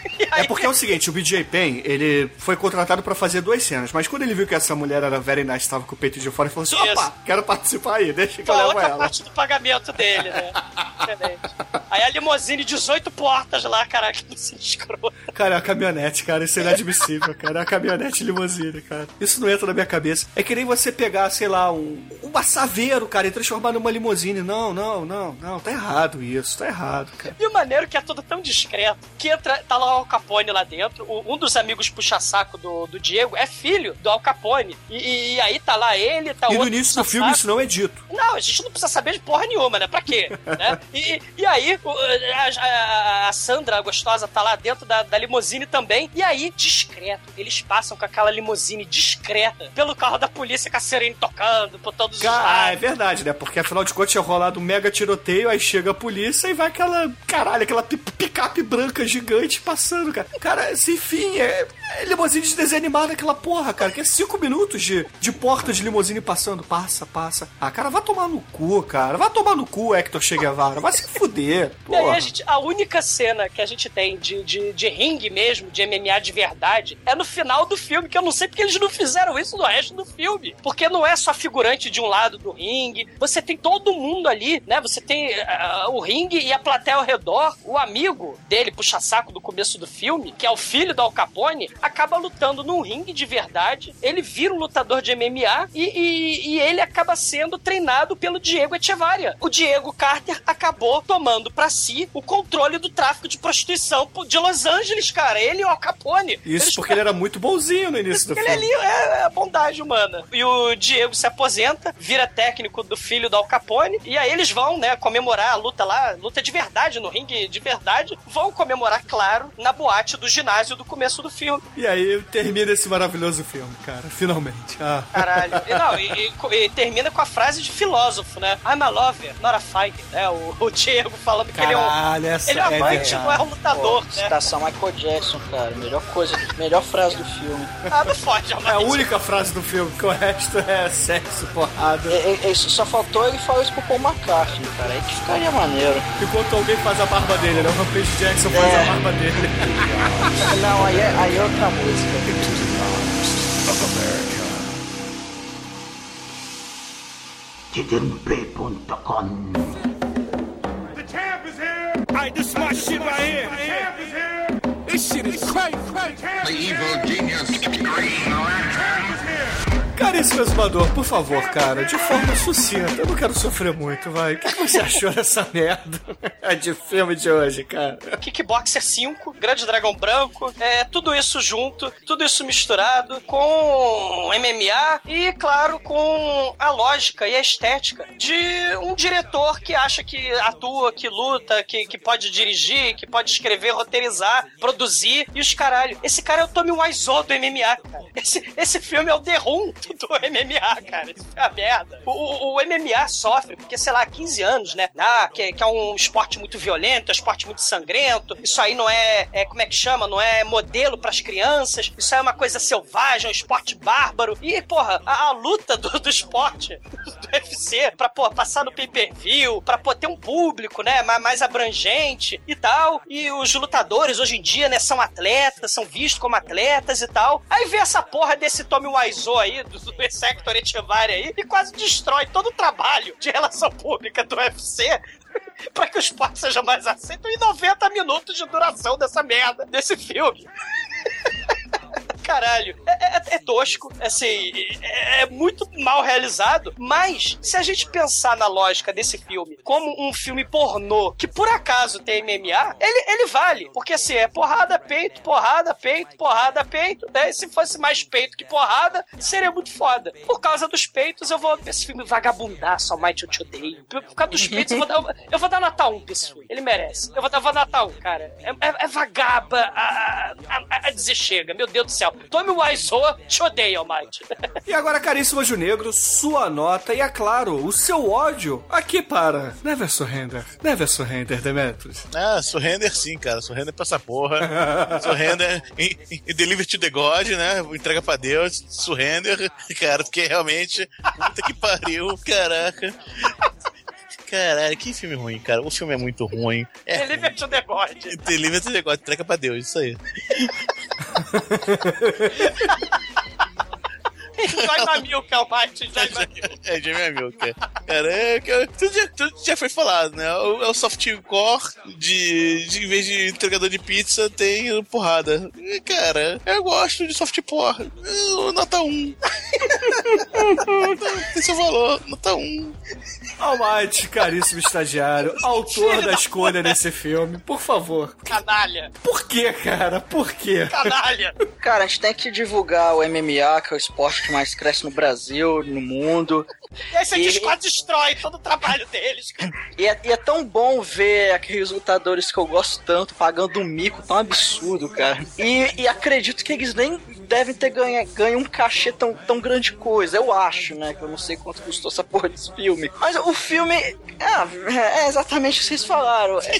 É porque é o seguinte, o BJ Penn, ele foi contratado pra fazer duas cenas, mas quando ele viu que essa mulher era very nice, tava com o peito de fora, ele falou assim, opa, Isso. quero participar aí, deixa que Foi eu a levo outra ela. parte do pagamento dele, né? Aí a limousine, 18 portas lá, caraca, que se escroto. Cara, é uma caminhonete, cara, isso é inadmissível, cara, é uma caminhonete limusine, cara. Isso não entra na minha cabeça. É que nem você pegar, sei lá, um, um saveiro, cara, e transformar numa limusine. Não, não, não, não, tá errado isso, tá errado, cara. E o maneiro que é tudo tão discreto que entra, tá lá o Al Capone lá dentro. o- um dos amigos puxa-saco do, do Diego é filho do Al Capone. E, e- aí tá lá ele, tá E no início do filme isso não é dito. Não, a gente não precisa saber de porra nenhuma, né? Pra quê? né? E, e aí, o- a, a- a Sandra, a gostosa, tá lá dentro da, da limusine também. E aí, discreto, eles passam com aquela limusine discreta pelo carro da polícia com a sirene tocando por todos os Cara, é verdade, né? Porque afinal de contas tinha rolado um mega tiroteio, aí chega a polícia e vai aquela. Caralho, aquela pi- picape branca gigante passando, cara. Cara, sem fim, é, é limusine de desenho animado aquela porra, cara. Que é cinco minutos de, de porta de limusine passando. Passa, passa. Ah, cara, vai tomar no cu, cara. Vai tomar no cu, Hector Che Guevara. Vai se fuder. E aí Porra. a, gente, a única cena que a gente tem de, de, de ringue mesmo, de MMA de verdade, é no final do filme, que eu não sei porque eles não fizeram isso no resto do filme. Porque não é só figurante de um lado do ringue, você tem todo mundo ali, né? Você tem ah, o ringue e a plateia ao redor. O amigo dele, puxa-saco do começo do filme, que é o filho do Al Capone, acaba lutando num ringue de verdade. Ele vira um lutador de MMA e, e- e ele acaba sendo treinado pelo Diego Echevarria. O Diego Carter acabou tomando pra si o controle do tráfico de prostituição de Los Angeles, cara. Ele e o Al Capone. Isso Eles porque ele era muito bonzinho no início do ele filme. ali é a bondade humana. E o Diego se aposenta, vira técnico do filho do Al Capone, e aí eles vão, né, comemorar a luta lá, luta de verdade, no ringue de verdade, vão comemorar, claro, na boate do ginásio do começo do filme. E aí termina esse maravilhoso filme, cara. Finalmente. Ah. Caralho. E, não, e, e- e termina com a frase de filósofo, né? I'm a lover, not a fighter, né? O, o Diego falando que ele é um, Caralho, essa ele é um é amante, verdade. não é um lutador, Pô, né? Citação Michael Jackson, cara. Melhor coisa, melhor frase do filme. Ah, não fode, É a única frase do filme, que o resto é sexo, porrada. É, é, é, só faltou ele falar isso pro Paul McCartney, cara. Aí que ficaria maneiro. Enquanto alguém faz a barba dele, né? O Rampage Jackson faz É. a barba dele. Não, aí é, aí é outra música. TDMP.com The champ is here. Alright, this is my shit right here. The champ is here. This shit is crazy. The evil genius. Caríssimo exumador, por favor, cara, de forma sucinta, eu não quero sofrer muito, vai. O que que você achou dessa merda de filme de hoje, cara? Kickboxer 5, Grande Dragão Branco, é, tudo isso junto, tudo isso misturado com MMA e, claro, com a lógica e a estética de um diretor que acha que atua, que luta, que, que pode dirigir, que pode escrever, roteirizar, produzir e os caralho. Esse cara é o Tommy Wiseau do MMA, cara. Esse, esse filme é o The Room do MMA, cara. Isso é a merda. O, o- o MMA sofre porque, sei lá, há 15 anos, né? Ah, que, que é um esporte muito violento, é um esporte muito sangrento. Isso aí não é, é como é que chama? Não é modelo pras crianças. Isso aí é uma coisa selvagem, é um esporte bárbaro. E, porra, a, a luta do, do esporte, do UFC, pra, pô, passar no pay-per-view, pra, pô, ter um público, né, mais, mais abrangente e tal. E os lutadores, hoje em dia, né, são atletas, são vistos como atletas e tal. Aí vê essa porra desse Tommy Wiseau aí, do, do Hector Echevarria aí, e quase destrói todo o trabalho de relação pública do UFC pra que o esporte seja mais aceito em 90 minutos de duração dessa merda, desse filme. Caralho, é, é- é tosco, assim, é, é muito mal realizado, mas se a gente pensar na lógica desse filme como um filme pornô que por acaso tem MMA, ele, ele vale, porque assim, é porrada, peito, porrada, peito, porrada, peito, né? E se fosse mais peito que porrada, seria muito foda. Por causa dos peitos, eu vou ver esse filme vagabundar, somente eu te odeio. Por por causa dos peitos, eu vou dar, eu vou dar nota 1 pra esse filme. Ele merece. Eu vou dar, vou dar nota 1, cara. É, é- é vagaba a, a, a- a dizer chega. Meu Deus do céu. Tome o Aizoa, te odeio, Almighty. E agora, caríssimo Anjo Negro, sua nota e, é claro, o seu ódio aqui para Never Surrender. Never Surrender, Demetrius. Ah, surrender sim, cara. Surrender pra essa porra. surrender e, e deliver to the God, né? Entrega pra Deus. Surrender, cara, porque realmente. Puta que pariu, caraca. Caralho, que filme ruim, cara. O filme é muito ruim. É Deliver to the God. Deliver to the God, treca pra Deus, isso aí. Joy Mamilka, Almighty, Joy Mamilka. É, Jamie Amilcar. Cara, é, que- tudo, já, tudo já foi falado, né? O, é o softcore de, de. Em vez de entregador de pizza, tem porrada. Cara, eu gosto de softcore. Nota 1. tem seu valor, nota 1. Almighty, caríssimo estagiário, autor da escolha desse filme, por favor. Canalha. Por que, cara? Por quê? Canalha. Cara, a gente tem que divulgar o MMA, que é o esporte que mais cresce no Brasil, no mundo. E aí você E- diz que destrói todo o trabalho deles. cara. E é, e é tão bom ver aqueles lutadores que eu gosto tanto pagando um mico tão absurdo, cara. E, e acredito que eles nem devem ter ganho, ganho um cachê tão, tão grande coisa. Eu acho, né? Que eu não sei quanto custou essa porra desse filme. Mas o filme. É, é exatamente o que vocês falaram. É,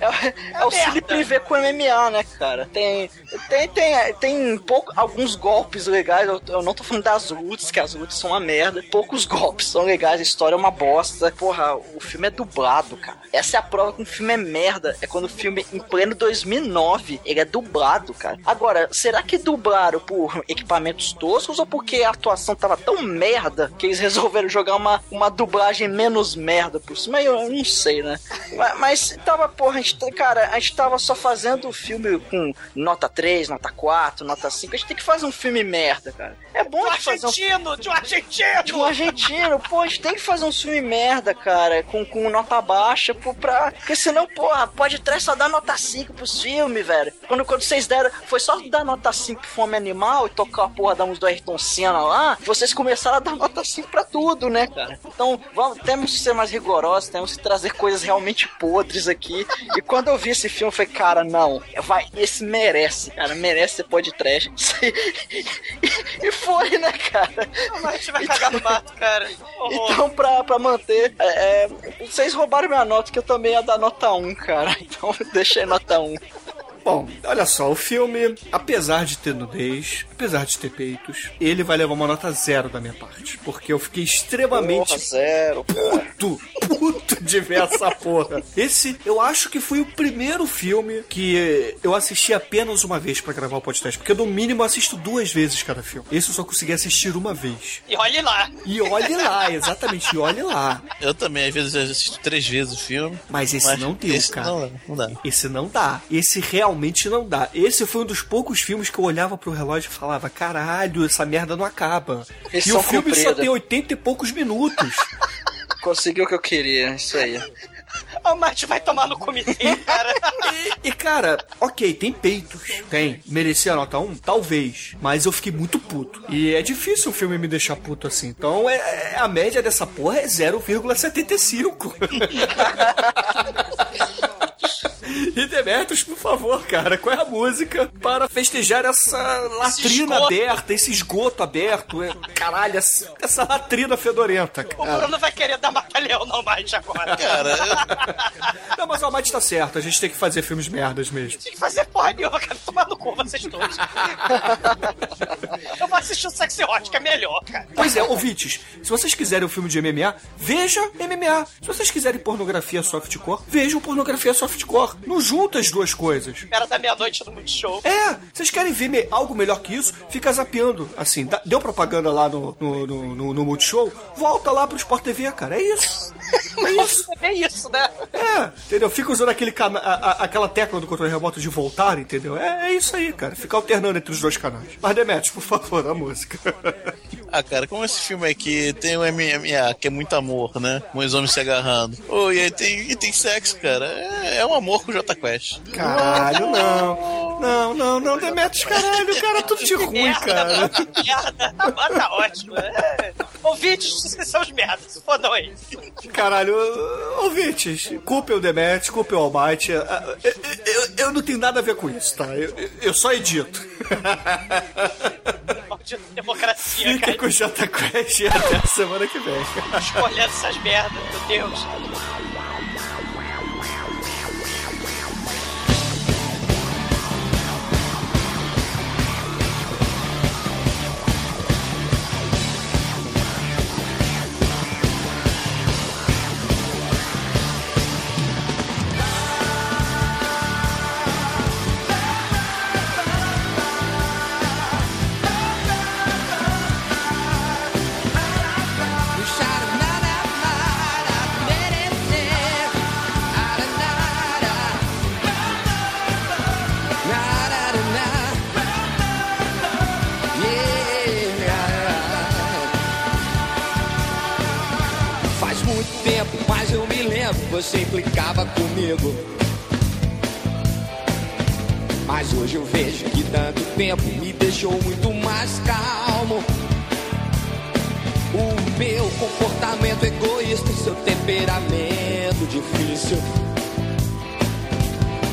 é, é o Cine Privé com MMA, né, cara? Tem. Tem, tem, tem pouco, alguns golpes legais. Eu, eu não tô falando das lutas, que as lutas são uma merda. Poucos golpes são legais, a história é uma bosta. Porra, o filme é dublado, cara. Essa é a prova que um filme é merda. É quando o filme, em pleno 2009, ele é dublado, cara. Agora, será que dublaram por equipamentos toscos ou porque a atuação tava tão merda que eles resolveram jogar uma, uma dublagem menos merda por cima? Eu, eu não sei, né? Mas, mas tava, porra, a gente, cara, a gente tava só fazendo o filme com nota 3, nota 4, nota 5. A gente tem que fazer um filme merda, cara. É bom De a gente fazer um argentino, de um argentino. de um argentino, pô, a gente tem que fazer um filme merda, cara, com, com nota baixa, pô, pra. Porque senão, porra, pode trás só dar nota 5 pros filmes, velho. Quando, quando vocês deram, foi só dar nota 5 pro Fome Animal e tocar a porra da música do Ayrton Senna lá, vocês começaram a dar nota 5 pra tudo, né, cara? Então, vamos, temos que ser mais rigorosos, temos que trazer coisas realmente podres aqui. E quando eu vi esse filme, eu falei, cara, não, vai, esse merece, cara, merece ser podcast. E foi, né, cara? Mas a gente vai cagar no mato, cara. Horror. Então, pra, pra manter, é, é, vocês roubaram minha nota, que eu também ia dar nota 1, cara. Então, deixei nota 1. Bom, olha só, o filme, apesar de ter nudez, apesar de ter peitos, ele vai levar uma nota zero da minha parte. Porque eu fiquei extremamente Porra, zero, puto, puto de ver essa porra. Esse, eu acho que foi o primeiro filme que eu assisti apenas uma vez pra gravar o podcast. Porque no mínimo eu assisto duas vezes cada filme. Esse eu só consegui assistir uma vez. E olhe lá. E olhe lá, exatamente, e olhe lá. Eu também, às vezes, assisto três vezes o filme. Mas esse não deu, esse cara. Não, não dá. Esse não dá. Esse realmente não dá. Esse foi um dos poucos filmes que eu olhava pro relógio e falava: caralho, essa merda não acaba. Eles e o filme só tem 80 e poucos minutos. Conseguiu o que eu queria, isso aí. O Mate vai tomar no comitê, cara. E, e, cara, ok, tem peitos. Tem. Merecia a nota 1? Talvez. Mas eu fiquei muito puto. E é difícil o filme me deixar puto assim. Então é, é- a média dessa porra é 0,75. E Demetrius, por favor, cara, qual é a música para festejar essa latrina esgoto. aberta, esse esgoto aberto? é- Caralho, essa, essa latrina fedorenta, O cara. Bruno vai querer dar mata-leão no Mate agora. Cara, Não, mas o Almighty tá certo, a gente tem que fazer filmes merdas mesmo. Tem que fazer porra nenhuma, cara. Tomar no cu vocês todos. Eu vou assistir o Sexy Hot, que é melhor, cara. Pois é, ouvintes, se vocês quiserem um filme de MMA, veja MMA. Se vocês quiserem pornografia softcore, vejam pornografia softcore. Não junta as duas coisas. Era da meia-noite no Multishow. É, vocês querem ver me- algo melhor que isso? Fica zapeando. Assim, dá- deu propaganda lá no, no, no, no, no Multishow? Volta lá pro Sport TV, cara. É isso. É isso. É isso, né? É, entendeu? Fica usando aquele cana a- a- aquela tecla do controle remoto de voltar, entendeu? É, é isso aí, cara. Fica alternando entre os dois canais. Mas Demetrius, por favor, a música. Ah, cara, como esse filme aqui tem o MMA, que é muito amor, né? Muitos homens se agarrando. Oh, e aí tem, e tem sexo, cara. É, é um amor com o J Quest. Caralho, não. Não, não, não, Demetrius, caralho, cara, tudo de ruim, cara. merda. Ah, tá ótimo. É. Ouvintes, vocês são os merdas. Fodam aí. Caralho, ouvintes, culpe o Demetrius, culpe o Almighty. Ah, Eu, eu- eu não tenho nada a ver com isso, tá? Eu, eu- só edito. Maldita democracia, Fica cara. com o J Quest e até a semana que vem. Escolhendo essas merdas, meu Deus. você implicava comigo. Mas hoje eu vejo que tanto tempo me deixou muito mais calmo. O meu comportamento egoísta, seu temperamento difícil.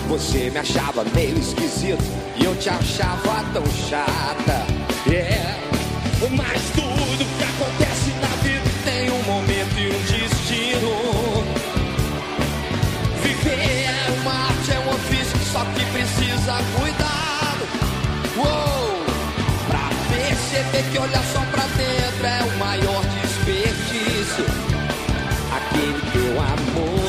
Você me achava meio esquisito e eu te achava tão chata. É, yeah. mas tudo que acontece na precisa cuidado. Uou, pra perceber que olhar só pra dentro é o maior desperdício. Aquele teu amor.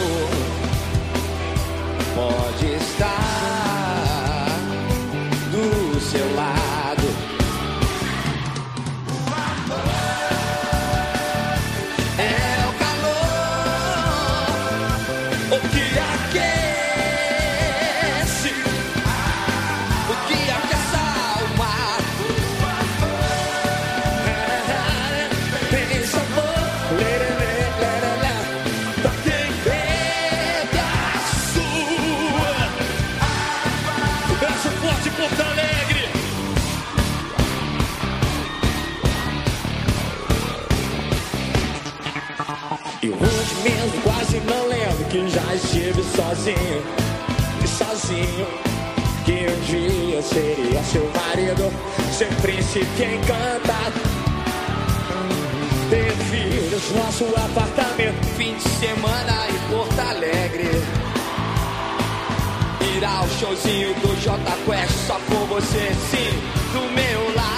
estive sozinho, e sozinho. Que um dia seria seu marido, seu príncipe encantado. Ter filhos, nosso apartamento, fim de semana em Porto Alegre. Ir ao showzinho do J Quest, só com você, sim, do meu lado.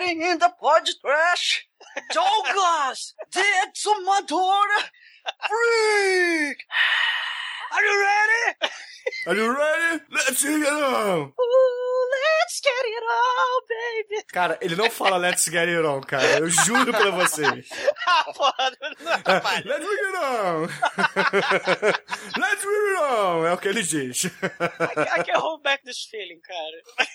Riding in the pod trash. Douglas, the exumador, freak. Are you ready? Are you ready? Let's get it on! Ooh, let's get it on, baby. Cara, ele não fala Let's get it on, cara. Eu juro pra vocês. ah, porra, não atrapalha. Let's get it on! Let's get it on! É o que ele diz. I, I can hold back this feeling, cara.